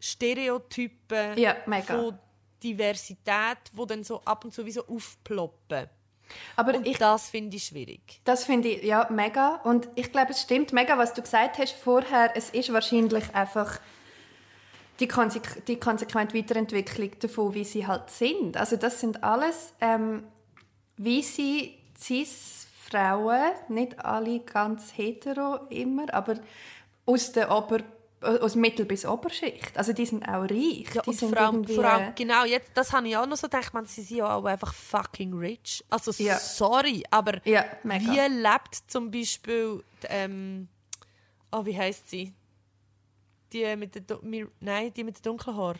Stereotypen Ja, von Diversität, die dann so ab und zu wie so aufploppen. Aber Und ich das finde ich schwierig. Das finde ich ja mega. Und ich glaube, es stimmt mega, was du gesagt hast vorher. Es ist wahrscheinlich einfach die, konsequ die konsequente Weiterentwicklung davon, wie sie halt sind. Also das sind alles ähm, weiße Cis-Frauen, nicht alle ganz hetero immer, aber aus der Ober aus Mittel- bis Oberschicht. Also die sind auch reich. Ja, die sind vor allem, irgendwie, vor allem, genau, jetzt, das habe ich auch noch so gedacht, man, sie sind ja auch einfach fucking rich. Also, Ja. sorry, aber Ja, wie lebt zum Beispiel, die, ähm, oh, wie heißt sie? Die mit der, nein, die mit den dunklen Haar.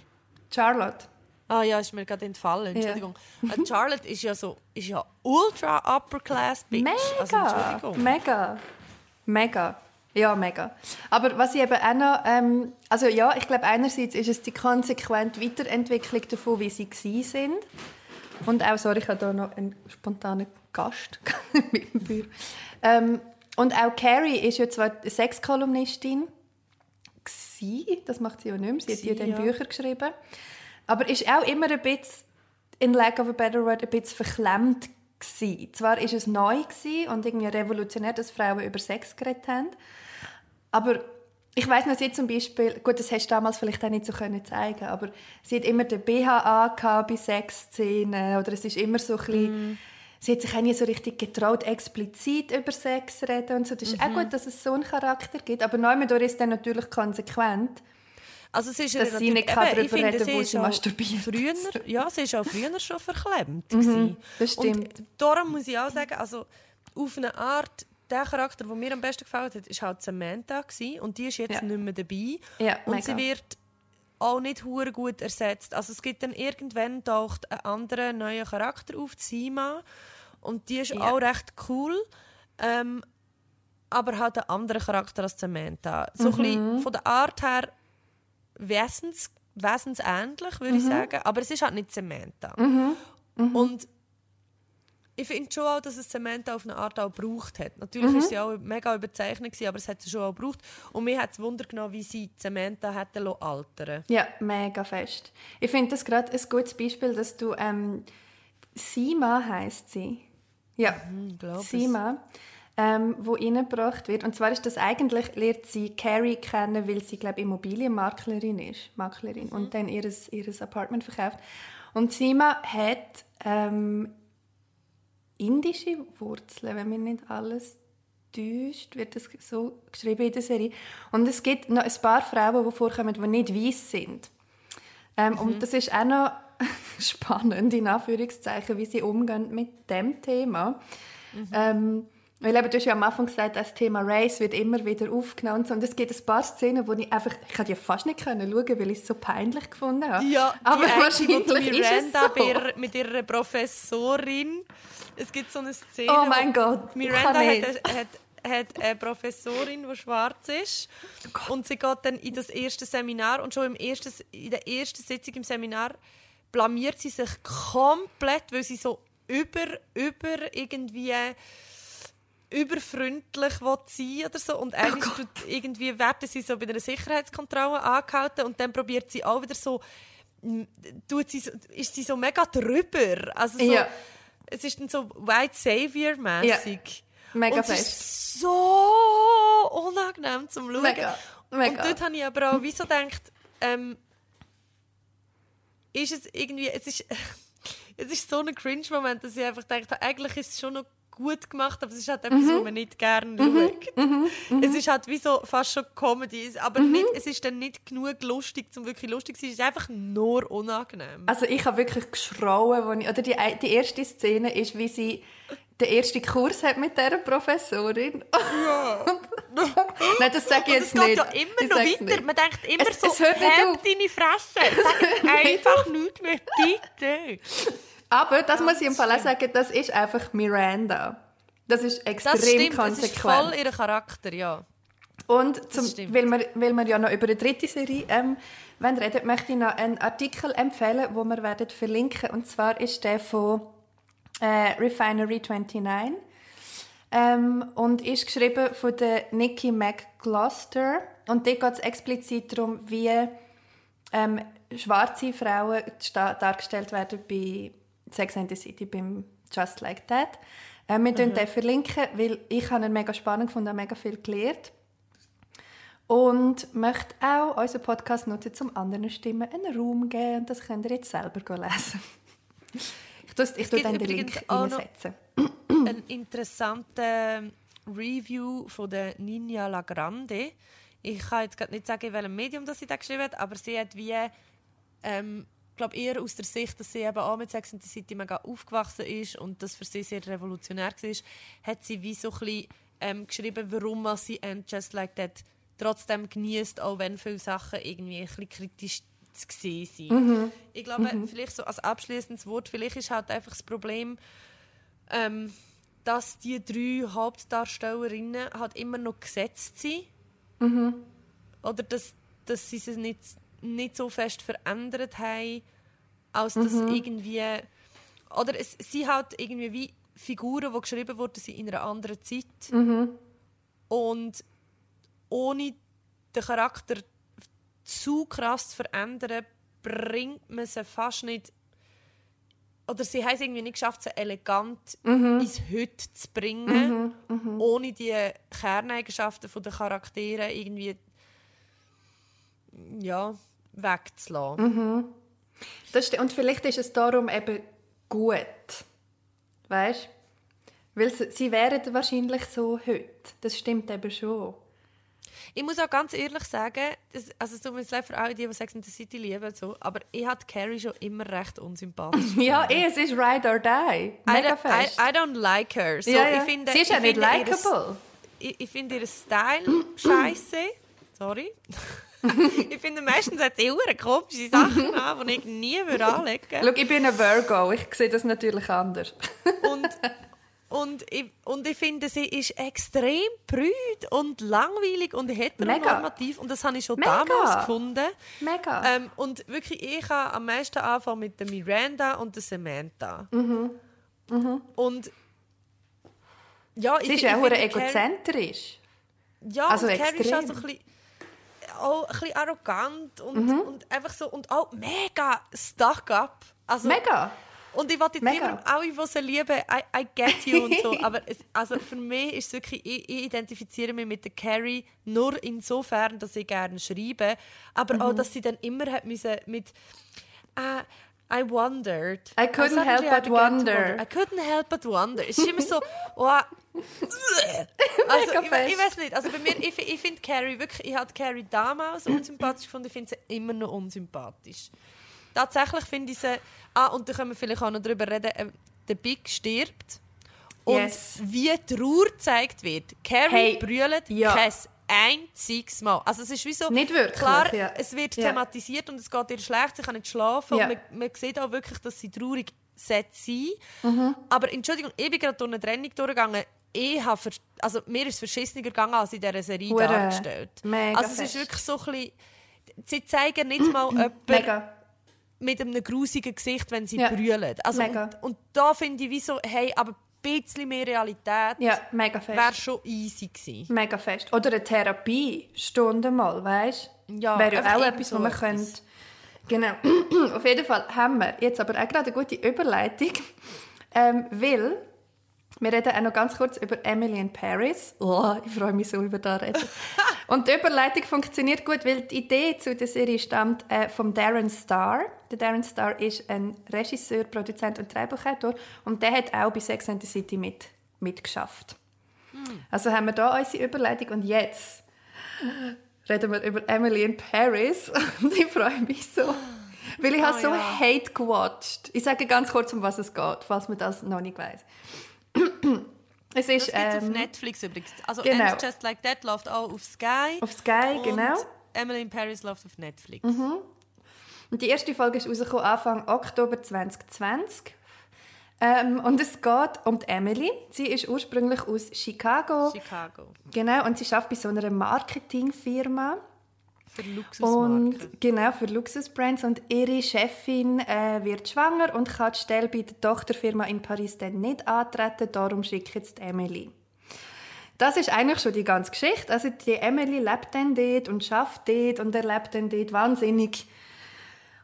Charlotte. Ah ja, ist mir gerade entfallen, Entschuldigung. Äh, Charlotte ist ja so, ist ja ultra upper class bitch. Also, Mega, Entschuldigung. mega, mega. Ja, mega. Aber was ich eben auch noch, ähm, also ja, ich glaube einerseits ist es die konsequente Weiterentwicklung davon, wie sie gsi sind. Und auch, sorry, ich habe hier noch einen spontanen Gast mit dem Büro. Ähm, und auch Carrie ist ja zwar Sexkolumnistin gsi, das macht sie ja nicht mehr, sie hat ja dann. Bücher geschrieben, aber ist auch immer ein bisschen, in lack of a better word, ein bisschen verklemmt gsi. Zwar ist es neu und irgendwie revolutionär, dass Frauen über Sex geredet haben, aber ich weiß noch, sie zum Beispiel, gut, das hast du damals vielleicht auch nicht so können zeigen, aber sie hat immer den BH bei Sexszenen oder es ist immer so ein bisschen, sie hat sich auch nie so richtig getraut, explizit über Sex zu reden und so. Das ist auch gut, dass es so einen Charakter gibt, aber neu ist dann natürlich konsequent. Also, es ist Dass sie nicht kann darüber finde, reden, wo ist sie auch masturbiert. Früher, ja, sie ist auch früher schon verklemmt. gewesen. das stimmt. Und darum muss ich auch sagen, also auf eine Art, der Charakter, der mir am besten gefällt hat, war halt Samantha. Gewesen, und die ist jetzt Ja. nicht mehr dabei. Ja, und mega. sie wird auch nicht hure gut ersetzt. Also es gibt dann irgendwann taucht ein anderer neuer Charakter auf, Sima. Und die ist Ja. auch recht cool. Ähm, aber hat einen anderen Charakter als Samantha. So ein Mhm. bisschen von der Art her wesens, wesensähnlich, würde ich sagen. Aber es ist halt nicht Samantha. Und ich finde schon auch, dass es Samantha auf eine Art auch gebraucht hat. Natürlich war sie auch mega überzeichnet, gewesen, aber es hat sie schon auch gebraucht. Und mir hat es Wunder genommen, wie sie Samantha hätte altern Ja, mega fest. Ich finde das gerade ein gutes Beispiel, dass du ähm, Sima heißt sie. Ja, Hm, glaub es. Ähm, wo reingebracht wird. Und zwar ist das eigentlich lernt sie Carrie kennen, weil sie glaube Immobilienmaklerin ist, Maklerin Mhm. und dann ihres ihres Apartment verkauft. Und Sima hat ähm, indische Wurzeln, wenn mich nicht alles täuscht, wird das so geschrieben in der Serie. Und es gibt noch ein paar Frauen, die vorkommen, die nicht weiß sind. Ähm, Und das ist auch noch spannend, in Anführungszeichen, wie sie umgehen mit dem Thema. Ähm, weil eben, du hast ja am Anfang gesagt, das Thema Race wird immer wieder aufgenommen. und es gibt ein paar Szenen, wo ich einfach, ich ja fast nicht können schauen, weil ich es so peinlich gefunden habe. Ja, aber die eine, wo die wahrscheinlich ist es Miranda so. mit ihrer Professorin. Es gibt so eine Szene. Oh mein Gott, Miranda hat, eine- hat, hat eine Professorin, die schwarz ist. Und sie geht dann in das erste Seminar und schon im ersten, in der ersten Sitzung im Seminar blamiert sie sich komplett, weil sie so über, über irgendwie überfreundlich sein oder so. Und eigentlich tut irgendwie werden sie so bei einer Sicherheitskontrolle angehalten und dann probiert sie auch wieder so tut sie so, ist sie so mega drüber. Also so, Ja. es ist dann so White Savior mäßig Mega und es fest. ist so unangenehm zum Schauen. Mega, und mega. dort habe ich aber auch wie so gedacht ähm, ist es irgendwie es ist es ist so ein Cringe-Moment, dass ich einfach denke, eigentlich ist es schon noch gut gemacht, aber es ist halt etwas, Mhm. was man nicht gerne schaut. Es ist halt wie so fast schon Comedy, aber Mhm. nicht, es ist dann nicht genug lustig, um wirklich lustig zu sein. Es ist einfach nur unangenehm. Also ich habe wirklich geschrauen, wo ich, oder die, die erste Szene ist, wie sie den ersten Kurs hat mit dieser Professorin. Ja. Nein, das sage ich jetzt es geht nicht. ja immer noch weiter. nicht. Man denkt immer Es- so, es hört nicht «Heb auf.» deine Fresse, sag einfach nichts mehr, bitte. Aber das muss ich im Fall auch sagen, das ist einfach Miranda. Das ist extrem Das stimmt, konsequent. das ist voll ihr Charakter, ja. Und zum, weil, wir, weil wir ja noch über eine dritte Serie ähm, wollen reden, möchte ich noch einen Artikel empfehlen, wo wir werden verlinken. Und zwar ist der von äh, Refinery 29 ähm, und ist geschrieben von der Nikki McGloster. Und dort geht es explizit darum, wie ähm, schwarze Frauen dargestellt werden bei Sex and the City, beim Just Like That. Ähm, wir mhm. den verlinken, weil ich habe ihn mega spannend gefunden, mega viel gelernt. Und möchte auch unseren Podcast nutzen, um anderen Stimmen einen Raum geben. Und das könnt ihr jetzt selber lesen. ich tue, ich tue dann den Link einsetzen. Ein interessanter Review von der Ninja Lagrande. Ich kann jetzt nicht sagen, in welchem Medium das sie da geschrieben hat, aber sie hat wie ähm, glaube eher aus der Sicht, dass sie eben auch mit Sex and the City mega aufgewachsen ist und das für sie sehr revolutionär war, hat sie wie so ein bisschen, ähm, geschrieben, warum sie «And Just Like That» trotzdem genießt, auch wenn viele Sachen irgendwie ein bisschen kritisch zu sehen sind. Mhm. Ich glaube, mhm. vielleicht so als abschließendes Wort, vielleicht ist halt einfach das Problem, ähm, dass die drei Hauptdarstellerinnen halt immer noch gesetzt sind. Mhm. Oder dass, dass sie es nicht nicht so fest verändert haben, als dass mhm. irgendwie oder es sind halt irgendwie wie Figuren, die geschrieben wurden sind in einer anderen Zeit mhm. und ohne den Charakter zu krass zu verändern, bringt man sie fast nicht oder sie haben es irgendwie nicht geschafft, sie elegant mhm. ins Heute zu bringen, mhm. Mhm. ohne die Kerneigenschaften der Charaktere irgendwie ja, wegzulassen. Mhm. Das und vielleicht ist es darum eben gut. Weißt Weil sie wären wahrscheinlich so heute. Das stimmt eben schon. Ich muss auch ganz ehrlich sagen, das, also es tut mir leid für alle, die, die Sex in the City lieben, so, aber ich hatte Carrie schon immer recht unsympathisch. ja, eh, es ist Ride or Die. Mega I, fest. I, I don't like her. So, ja, ja. Ich finde, Sie ist ja nicht likable. Ich, ich finde ihren Style scheiße. Sorry. ich finde, meistens hat sie komische Sachen an, die ich nie würde anlegen würde. Schau, ich bin ein Virgo, ich sehe das natürlich anders. und, und, ich, und ich finde, sie ist extrem prüd und langweilig und heteronormativ. Mega. Und das habe ich schon Mega. damals gefunden. Mega. Ähm, und wirklich, ich habe am meisten anfangen mit der Miranda und der Samantha. Mhm. Mhm. Und ja, sie ich, ist auch egozentrisch. Ja, also und Carrie ist auch so ein bisschen auch ein bisschen arrogant und, mhm. und einfach so und auch mega stuck up. Also, mega. Und ich wollte jetzt niemandem, alle, die sie lieben, I, I get you und so, aber es, also für mich ist es wirklich, ich, ich, identifiziere mich mit der Carrie nur insofern, dass ich gerne schreibe, aber mhm. auch, dass sie dann immer hat müssen mit uh, I wondered. I couldn't help but wonder. I couldn't help but wonder. Es ist immer so, oh, also, ich, ich weiß nicht. Also bei mir, ich, ich finde Carrie wirklich, ich habe Carrie damals unsympathisch gefunden, ich finde sie immer noch unsympathisch. Tatsächlich finde ich sie, ah, und da können wir vielleicht auch noch darüber reden, äh, der Big stirbt. Und yes. wie Trauer gezeigt wird. Carrie hey, brüllt ja. kein einziges Mal. Also es ist wie so, nicht wirklich, klar, ja. es wird ja. thematisiert und es geht ihr schlecht, sie kann nicht schlafen ja. und man, man sieht auch wirklich, dass sie traurig sein mhm. Aber Entschuldigung, ich bin gerade durch eine Trennung durchgegangen ich habe also mir ist es verschissener gegangen als in dieser Serie Hure. dargestellt. Mega also es ist wirklich so ein bisschen, sie zeigen nicht mal jemanden mit einem grusigen Gesicht, wenn sie ja. brüllen. Also, mega. Und, und da finde ich wie so, hey, aber bisschen mehr Realität ja, mega fest. wäre schon easy gewesen. Mega fest. Oder eine Therapie, Stunde mal, weißt du? Ja, wäre ja auch etwas, so was man könnte... Genau. Auf jeden Fall haben wir jetzt aber auch gerade eine gute Überleitung, ähm, weil wir reden auch noch ganz kurz über Emily in Paris. Oh, ich freue mich so über das reden. Und die Überleitung funktioniert gut, weil die Idee zu der Serie stammt äh, von Darren Star. Der Darren Star ist ein Regisseur, Produzent und Drehbuchautor und der hat auch bei Sex and the City mit, mitgeschafft. Hm. Also haben wir da unsere Überleitung und jetzt reden wir über Emily in Paris und ich freue mich so. Weil ich oh, habe so ja. Hate gewatcht. Ich sage ganz kurz, um was es geht, falls man das noch nicht weiß. Es ist, das ähm, auf Netflix übrigens. Also genau. Just Like That läuft auch auf Sky. Auf Sky, und genau. Emily in Paris läuft auf Netflix. Mhm. Und die erste Folge ist rausgekommen Anfang Oktober 2020. Ähm, und es geht um die Emily. Sie ist ursprünglich aus Chicago. Chicago. Genau, und sie arbeitet bei so einer Marketingfirma. Für Luxusmarken. Und, genau, für Luxusbrands. Und ihre Chefin äh, wird schwanger und kann die Stelle bei der Tochterfirma in Paris dann nicht antreten. Darum schickt jetzt Emily. Das ist eigentlich schon die ganze Geschichte. Also die Emily lebt dann dort und schafft dort und erlebt dann dort wahnsinnig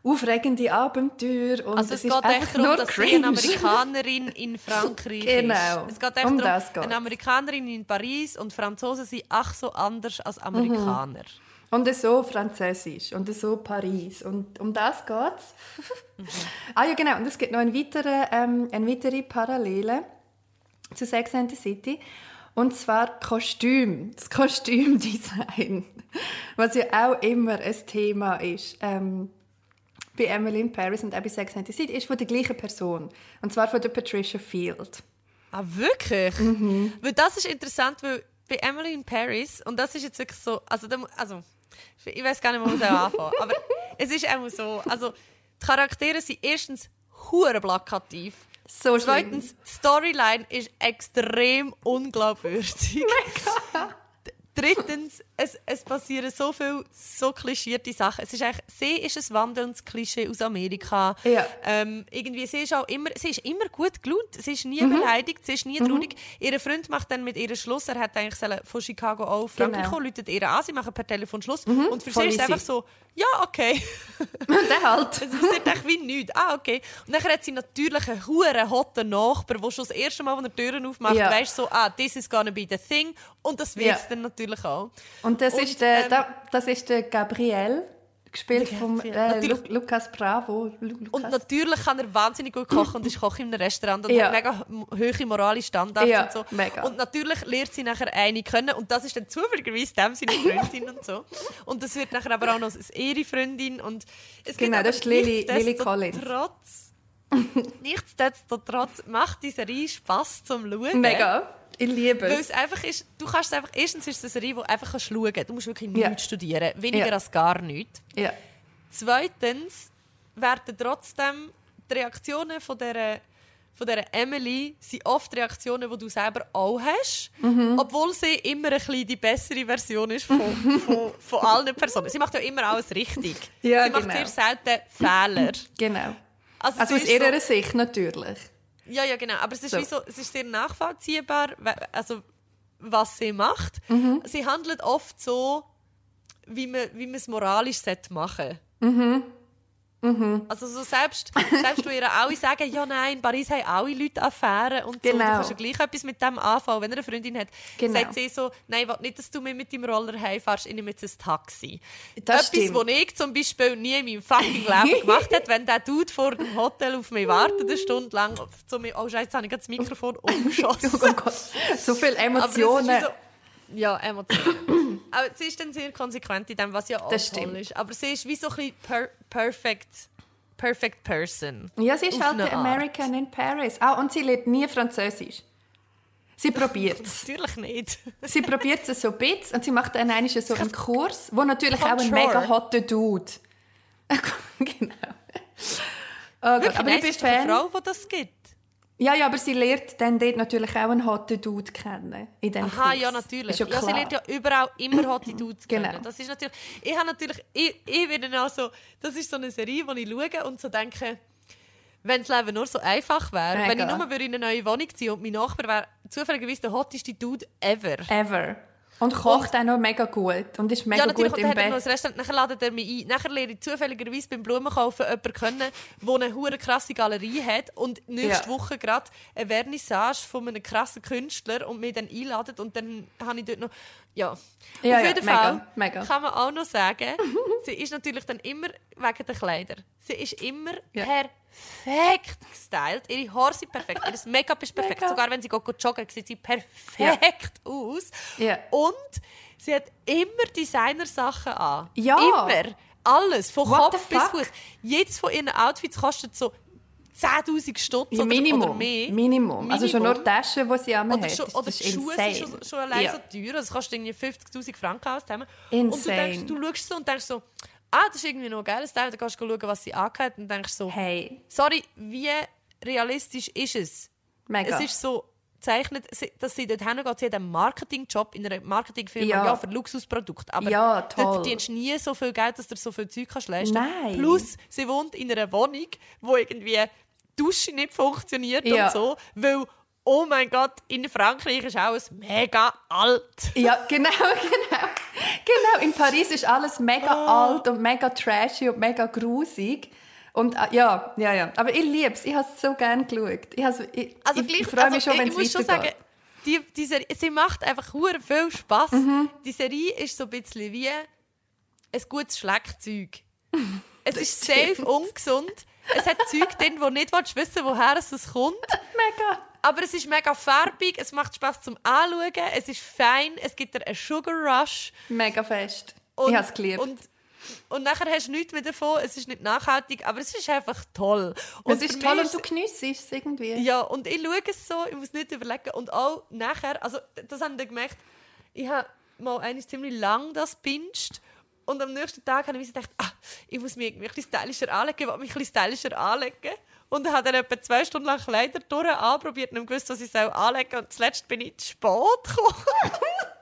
aufregende Abenteuer. Und Also es, ist geht einfach echt darum, nur dass cringe. eine Amerikanerin in Frankreich Genau. ist. Es geht echt Um darum, eine Amerikanerin in Paris und Franzosen sind ach so anders als Amerikaner. Und so Französisch und so Paris. Und um das geht's. ah ja, genau. Und es gibt noch eine weitere, ähm, eine weitere Parallele zu Sex and the City. Und zwar Kostüm. Das Kostümdesign. Was ja auch immer ein Thema ist. Ähm, bei Emily in Paris und auch bei Sex and the City ist von der gleichen Person. Und zwar von der Patricia Field. Ah, wirklich? Mhm. Weil das ist interessant, weil bei Emily in Paris, und das ist jetzt wirklich so, also, also ich weiß gar nicht, wo man soll anfangen aber es ist auch so, also die Charaktere sind erstens hure plakativ. So. Zweitens, die Storyline ist extrem unglaubwürdig. D- Drittens, es, es passieren so viele so klischierte Sachen. Es ist eigentlich, sie ist ein wandelndes Klischee aus Amerika. Ja. Ähm, irgendwie, sie ist auch immer, sie ist immer gut gelaunt. Sie ist nie Mhm. beleidigt, sie ist nie traurig. Ihr Freund macht dann mit ihr Schluss. Er hat eigentlich sollen von Chicago auf Frankreich Genau. Mhm. läutet ihr an, sie machen per Telefon Schluss. Und für sie voll ist es easy. einfach so, ja, okay. Und der halt. Es passiert echt wie nichts. Ah, okay. Und dann hat sie natürlich einen huren hotten Nachbar, der schon das erste Mal, wenn er Türen aufmacht, Ja. weißt so, ah, this is gonna be the thing. Und das wird Ja. dann natürlich auch. Und das Und, ist der, ähm, da, das ist der Gabriel, gespielt von äh, Natürlich. Lu Lukas Bravo. Lu Und Lukas. natürlich kann er wahnsinnig gut kochen und ist Koch in einem Restaurant und Ja. hat mega hohe moralische Standards Ja, und so. mega. Und natürlich lernt sie nachher eine kennen und das ist dann zufälligerweise dem seine Freundin und so. Und das wird nachher aber auch noch ihre Freundin und es Genau, das ist Lily- Lily Collins. Nichtsdestotrotz, nichtsdestotrotz macht die Serie Spass zum Schauen. Mega. Ich liebe Weil es. es einfach ist, du kannst es einfach, erstens ist es eine Serie, die einfach kannst schauen kannst. Du musst wirklich nichts studieren. Weniger Ja. als gar nichts. Ja. Zweitens werden trotzdem die Reaktionen von dieser, von dieser Emily sind oft Reaktionen, die du selber auch hast, Mhm. obwohl sie immer ein bisschen die bessere Version ist von, von, von allen Personen. Sie macht ja immer alles richtig. Ja, sie macht genau. sehr selten Fehler. Genau. Also, Also aus ihrer so, Sicht natürlich. Ja, ja, genau. Aber es ist, So. wie so, es ist sehr nachvollziehbar, also, was sie macht. Mhm. Sie handelt oft so, wie man, wie man es moralisch sollte machen Mhm. Also so selbst, selbst du ihr alle sagen, ja nein, in Paris haben alle Leute Affären und so, du Genau. kannst ja gleich etwas mit dem anfangen. Wenn er eine Freundin hat, Genau. sagt sie so, nein, ich will nicht, dass du mir mit deinem Roller heimfährst, ich nehme jetzt ein Taxi. Das etwas, was ich zum Beispiel nie in meinem fucking Leben gemacht habe, wenn der Dude vor dem Hotel auf mich wartet, eine Stunde lang, zu mir, oh scheiße, jetzt habe ich das Mikrofon umgeschossen. Oh Gott. So viele Emotionen. Ja, Emotionen. Aber sie ist dann sehr konsequent in dem, was ja auch Das toll stimmt. ist. Aber sie ist wie so ein bisschen per perfect, perfect person. Ja, sie ist halt eine. American in Paris. Ah, und sie lernt nie Französisch. Sie probiert es. Natürlich nicht. Sie probiert es so ein bisschen und sie macht dann einmal so einen Kurs, wo natürlich auch ein mega hotter Dude. genau. Oh Gott, Wirklich, aber nein, ich bin es ist doch eine. Frau, die das gibt. Ja, ja, aber sie lernt dann dort natürlich auch einen hotten Dude kennen. In dem Aha, Kurs. ja, natürlich. Ja, ja, sie lernt ja überall immer Hot Dudes kennen. Genau. Das ist natürlich... Ich habe natürlich... Ich, ich bin dann auch so... Das ist so eine Serie, die ich schaue und so denke... Wenn das Leben nur so einfach wäre, Mega. wenn ich nur in eine neue Wohnung ziehen und mein Nachbar wäre zufälligerweise der hotteste Dude ever. Ever. Und kocht auch noch mega gut. Und ist mega ja, natürlich. gut Und im dann hat noch Bett. ein Restaurant. Nachher ladet er mich ein. Nachher lerne ich zufälligerweise beim Blumenkaufen jemanden kennen, der eine hure krasse Galerie hat und nächste Ja. Woche gerade eine Vernissage von einem krassen Künstler und mich dann einladet. Und dann habe ich dort noch... Ja, Ja, auf ja, jeden mega, Fall mega. kann man auch noch sagen, sie ist natürlich dann immer wegen der Kleider. Sie ist immer Ja. perfekt gestylt. Ihre Haare sind perfekt, ihr Make-up ist perfekt. Mega. Sogar wenn sie geht joggen, sieht sie perfekt aus. Ja. Und sie hat immer Designersachen an. Ja. Immer. Alles. Von What Kopf bis? Fuß. Jedes von ihren Outfits kostet so 10.000 Stutz Ja, Minimum. oder mehr. Minimum. Also schon nur Minimum. die Taschen, die sie an Oder, schon, oder die Schuhe insane. sind schon, schon allein ja. so teuer. Also es kostet irgendwie 50'000 Franken aus. zusammen. Und du, Insane. denkst, du schaust so und denkst so, ah, das ist irgendwie noch ein geiles Teil. Dann kannst du schauen, was sie angehat und denkst so, Hey, sorry, wie realistisch ist es? mega. Es ist so gezeichnet, sie- dass sie dort hingeht. Sie hat einen Marketingjob in einer Marketingfirma Ja. ja. für Luxusprodukte. Aber Ja, toll. dort verdienst du nie so viel Geld, dass du so viel Zeug kannst leisten Nein. Plus, sie wohnt in einer Wohnung, wo irgendwie Dusche nicht funktioniert Ja. und so. Weil, oh mein Gott, in Frankreich ist alles mega alt. Ja, genau, genau. Genau, in Paris ist alles mega Oh. alt und mega trashy und mega grusig. Und äh, ja, ja, ja. Aber ich liebe es. Ich habe es so gerne geschaut. Ich, has- ich, Also ich, ich freue mich also, schon, wenn ich es muss schon sagen, die, die Serie, sie macht einfach hure viel Spaß. Mhm. Die Serie ist so ein bisschen wie ein gutes Schlagzeug. Es ist safe ungesund. Es hat Zeug drin, wo nicht willst wissen woher es kommt. Mega. Aber es ist mega farbig, es macht Spaß zum Anschauen, es ist fein, es gibt dir einen Sugar Rush. Mega fest. Und, ich habe es geliebt. Und, und nachher hast du nichts mehr davon, es ist nicht nachhaltig, aber es ist einfach toll. Und es ist toll und du geniessest es irgendwie. Ja, und ich schaue es so, ich muss nicht überlegen. Und auch nachher, also das haben wir gemerkt, ich habe mal eines ziemlich lang das binged und am nächsten Tag habe ich gedacht, ah, ich muss mich irgendwie ein bisschen stylischer anlegen, ich mich ein stylischer anlegen. Und habe dann etwa zwei Stunden lang Kleider durch anprobiert und gewusst, was ich anlegen soll. Und zuletzt bin ich zu spät gekommen.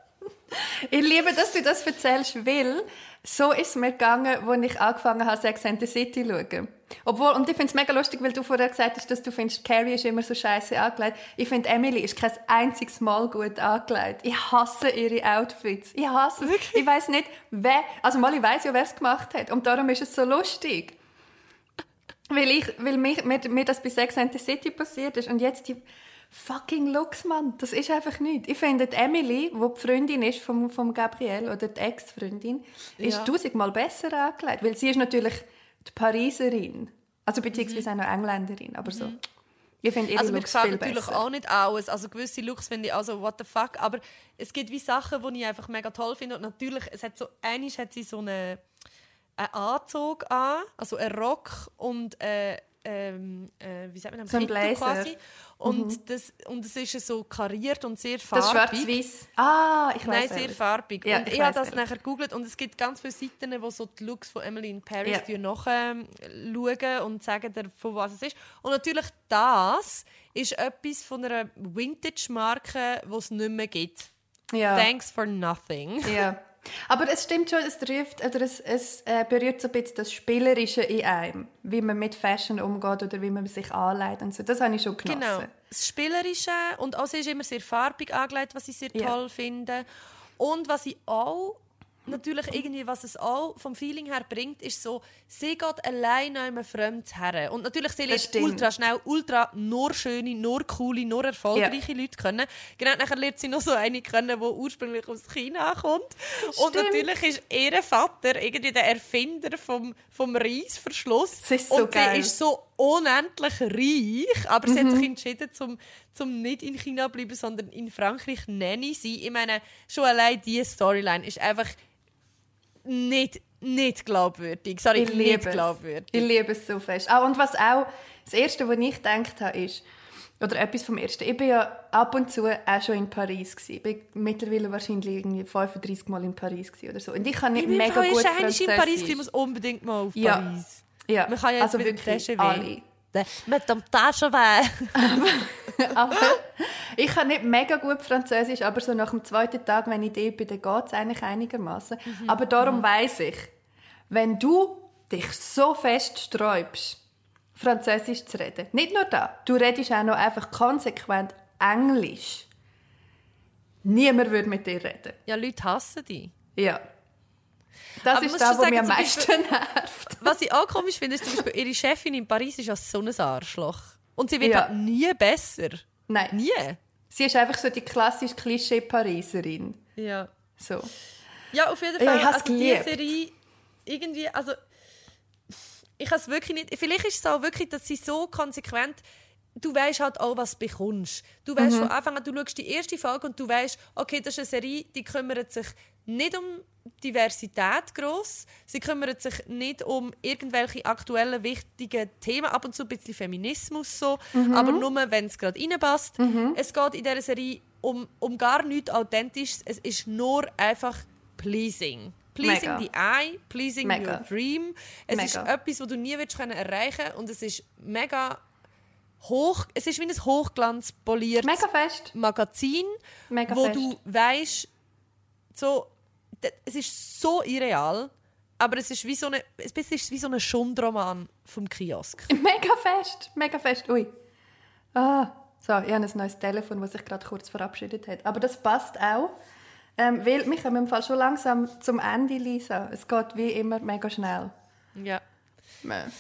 Ich liebe, dass du das erzählst, weil so ist es mir gegangen, als ich angefangen habe, Sex and the City zu schauen. Obwohl, und ich finde es mega lustig, weil du vorher gesagt hast, dass du findest, Carrie ist immer so scheiße angelegt. Ich finde, Emily ist kein einziges Mal gut angelegt. Ich hasse ihre Outfits. Ich hasse es. Ich weiß nicht, wer, also mal, ich weiss ja, wer es gemacht hat. Und darum ist es so lustig. Weil, ich, weil mich, mir, mir das bei Sex and the City passiert ist und jetzt die fucking Looks, Mann, das ist einfach nichts. Ich finde, die Emily, die die Freundin ist vom, vom Gabriel oder die Ex-Freundin, ist Ja. tausendmal besser angelegt, weil sie ist natürlich die Pariserin, also beziehungsweise auch noch Engländerin, aber so. Ich finde ihre Also mir gefällt natürlich besser. auch nicht alles. Also gewisse Looks finde ich also what the fuck. Aber es gibt wie Sachen, die ich einfach mega toll finde. Und natürlich, es hat so, einisch hat sie so eine, einen Anzug an, also einen Rock und äh, ähm, äh, wie sagt man, So ein Kittel quasi. Und, das, und es ist so kariert und sehr Das farbig. schwarz-weiß. Ah, ich Nein, weiß sehr welches. farbig. Ja, und ich ich, habe das welches. nachher gegoogelt und es gibt ganz viele Seiten, wo so die Looks von Emily in Paris Ja. ja. nachschauen und sagen dir, von was es ist. Und natürlich das ist etwas von einer Vintage-Marke, die es nicht mehr gibt. Ja. Thanks for nothing. Ja. Aber es stimmt schon, es trifft, oder es, es äh, berührt so ein bisschen das Spielerische in einem, wie man mit Fashion umgeht oder wie man sich anlegt und so. Das habe ich schon genossen. Genau. Das Spielerische und auch sie ist immer sehr farbig angelegt, was ich sehr Ja. toll finde. Und was ich auch natürlich irgendwie, was es auch vom Feeling her bringt, ist so, sie geht allein einem Fremd her. Und natürlich, sie lernt ultra schnell, ultra nur schöne, nur coole, nur erfolgreiche Leute kennen. Genau, nachher lernt sie noch so eine kennen, die ursprünglich aus China kommt. Und Stimmt. natürlich ist ihr Vater irgendwie der Erfinder vom, vom Reissverschluss. Das ist so und geil. sie ist so unendlich reich, aber sie hat sich entschieden, zum, zum nicht in China zu bleiben, sondern in Frankreich Nanny sein. Ich meine, schon allein diese Storyline ist einfach nicht, nicht glaubwürdig. Sorry, Ich nicht liebe es. glaubwürdig. Ich liebe es so fest. Ah, und was auch, das Erste, was ich gedacht habe, ist, oder etwas vom Ersten, ich bin ja ab und zu auch schon in Paris gewesen. Ich bin mittlerweile wahrscheinlich irgendwie 35 Mal in Paris oder so. Und ich kann nicht Ich mega gut in Paris, Französisch. ich muss unbedingt mal auf Ja. Paris. Ja, Man kann ja also jetzt mit dem wirklich alle. Mit dem Taschenweh. aber ich kann nicht mega gut Französisch, aber so nach dem zweiten Tag, wenn ich da bin, dann geht es eigentlich einigermaßen. Mhm. Aber darum weiß ich, wenn du dich so fest sträubst, Französisch zu reden, nicht nur da, du redest auch noch einfach konsequent Englisch. Niemand würde mit dir reden. Ja, Leute hassen dich. Ja. Das Aber ist das, was mich am Beispiel- meisten nervt. Was ich auch komisch finde, ist zum Beispiel, ihre Chefin in Paris ist ja so ein Arschloch. Und sie wird Ja. halt nie besser. Nein, Nie. sie ist einfach so die klassische Klischee-Pariserin. Ja. So. Ja, auf jeden Fall. ich also die. Serie, irgendwie, also ich habe es wirklich nicht. Vielleicht ist es auch wirklich, dass sie so konsequent. Du weißt halt auch, was du bekommst. Du Mhm. weißt von Anfang an, du schaust die erste Folge und du weißt, okay, das ist eine Serie, die kümmert sich nicht um Diversität groß. Sie kümmert sich nicht um irgendwelche aktuellen wichtigen Themen, ab und zu ein bisschen Feminismus so, Mhm. aber nur, wenn es gerade reinpasst. Es geht in dieser Serie um, um gar nichts Authentisches. Es ist nur einfach pleasing. Pleasing Mega. the eye, pleasing Mega. your dream. Es ist Mega. etwas, was du nie willst können erreichen und es ist mega hoch. Es ist wie ein hochglanzpoliertes. Magazin, Mega wo fest. du weißt, so, es ist so irreal, aber es ist wie so eine, es ist wie so ein Schundroman vom Kiosk. Mega fest, mega fest. Ui. Ah, so, ich habe ein neues Telefon, das sich gerade kurz verabschiedet hat. Aber das passt auch. Ähm, weil wir kommen im Fall schon langsam zum Ende, Lisa. Es geht wie immer mega schnell. Ja.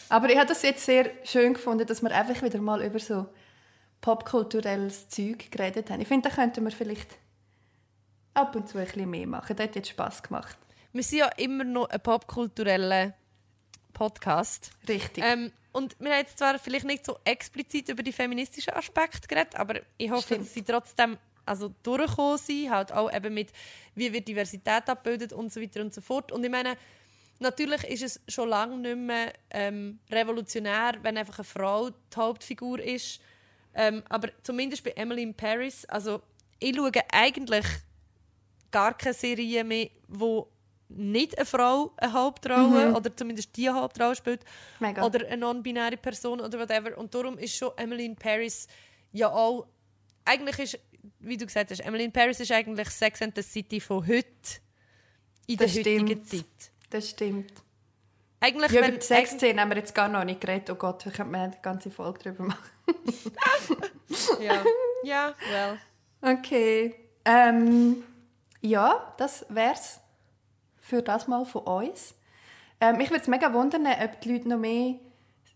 Aber ich habe das jetzt sehr schön gefunden, dass wir einfach wieder mal über so popkulturelles Zeug geredet haben. Ich finde, da könnten wir vielleicht ab und zu ein bisschen mehr machen. Das hat jetzt Spass gemacht. Wir sind ja immer noch ein popkultureller Podcast. Richtig. Ähm, und wir haben jetzt zwar vielleicht nicht so explizit über die feministischen Aspekte geredet, aber ich hoffe, Stimmt. dass sie trotzdem also durchgekommen sind, halt auch eben mit, wie wird Diversität abgebildet und so weiter und so fort. Und ich meine, natürlich ist es schon lange nicht mehr ähm, revolutionär, wenn einfach eine Frau die Hauptfigur ist. Ähm, aber zumindest bei Emily in Paris, also ich schaue eigentlich gar keine Serie mehr, wo nicht eine Frau eine Hauptrolle oder zumindest die Hauptrolle spielt Mega. oder eine non-binäre Person oder whatever. Und darum ist schon Emily in Paris ja auch eigentlich ist, wie du gesagt hast, Emily in Paris ist eigentlich Sex and the City von heute in der Das heutigen stimmt. Zeit. Das stimmt. Eigentlich, Ja, über wenn, die Sexszene haben wir jetzt gar noch nicht geredet. Oh Gott, wir könnten eine ganze Folge darüber machen. ja, ja, well. Okay. Ähm, ja, das wär's für das mal von uns. Ähm, ich würde es mega wundern, ob die Leute noch mehr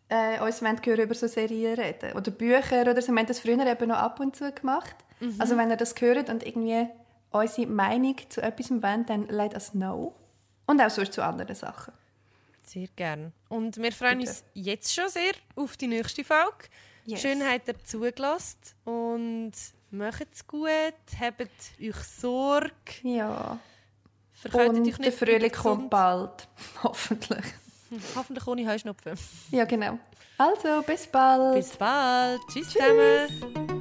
äh, uns wollen hören über so Serien reden oder Bücher oder so. Wir haben das früher eben noch ab und zu gemacht. Also wenn ihr das hört und irgendwie unsere Meinung zu etwas wollt, dann let us know. Und auch sonst zu anderen Sachen. Sehr gern. Und wir freuen Bitte. uns jetzt schon sehr auf die nächste Folge. Yes. Schön habt ihr zugelassen und macht's gut, habt euch Sorge, Ja. verkältet Und euch der nicht. Frühling kommt bald. Hoffentlich. Hoffentlich ohne Heuschnupfen. Ja, genau. Also, bis bald. Bis bald. Tschüss, zusammen.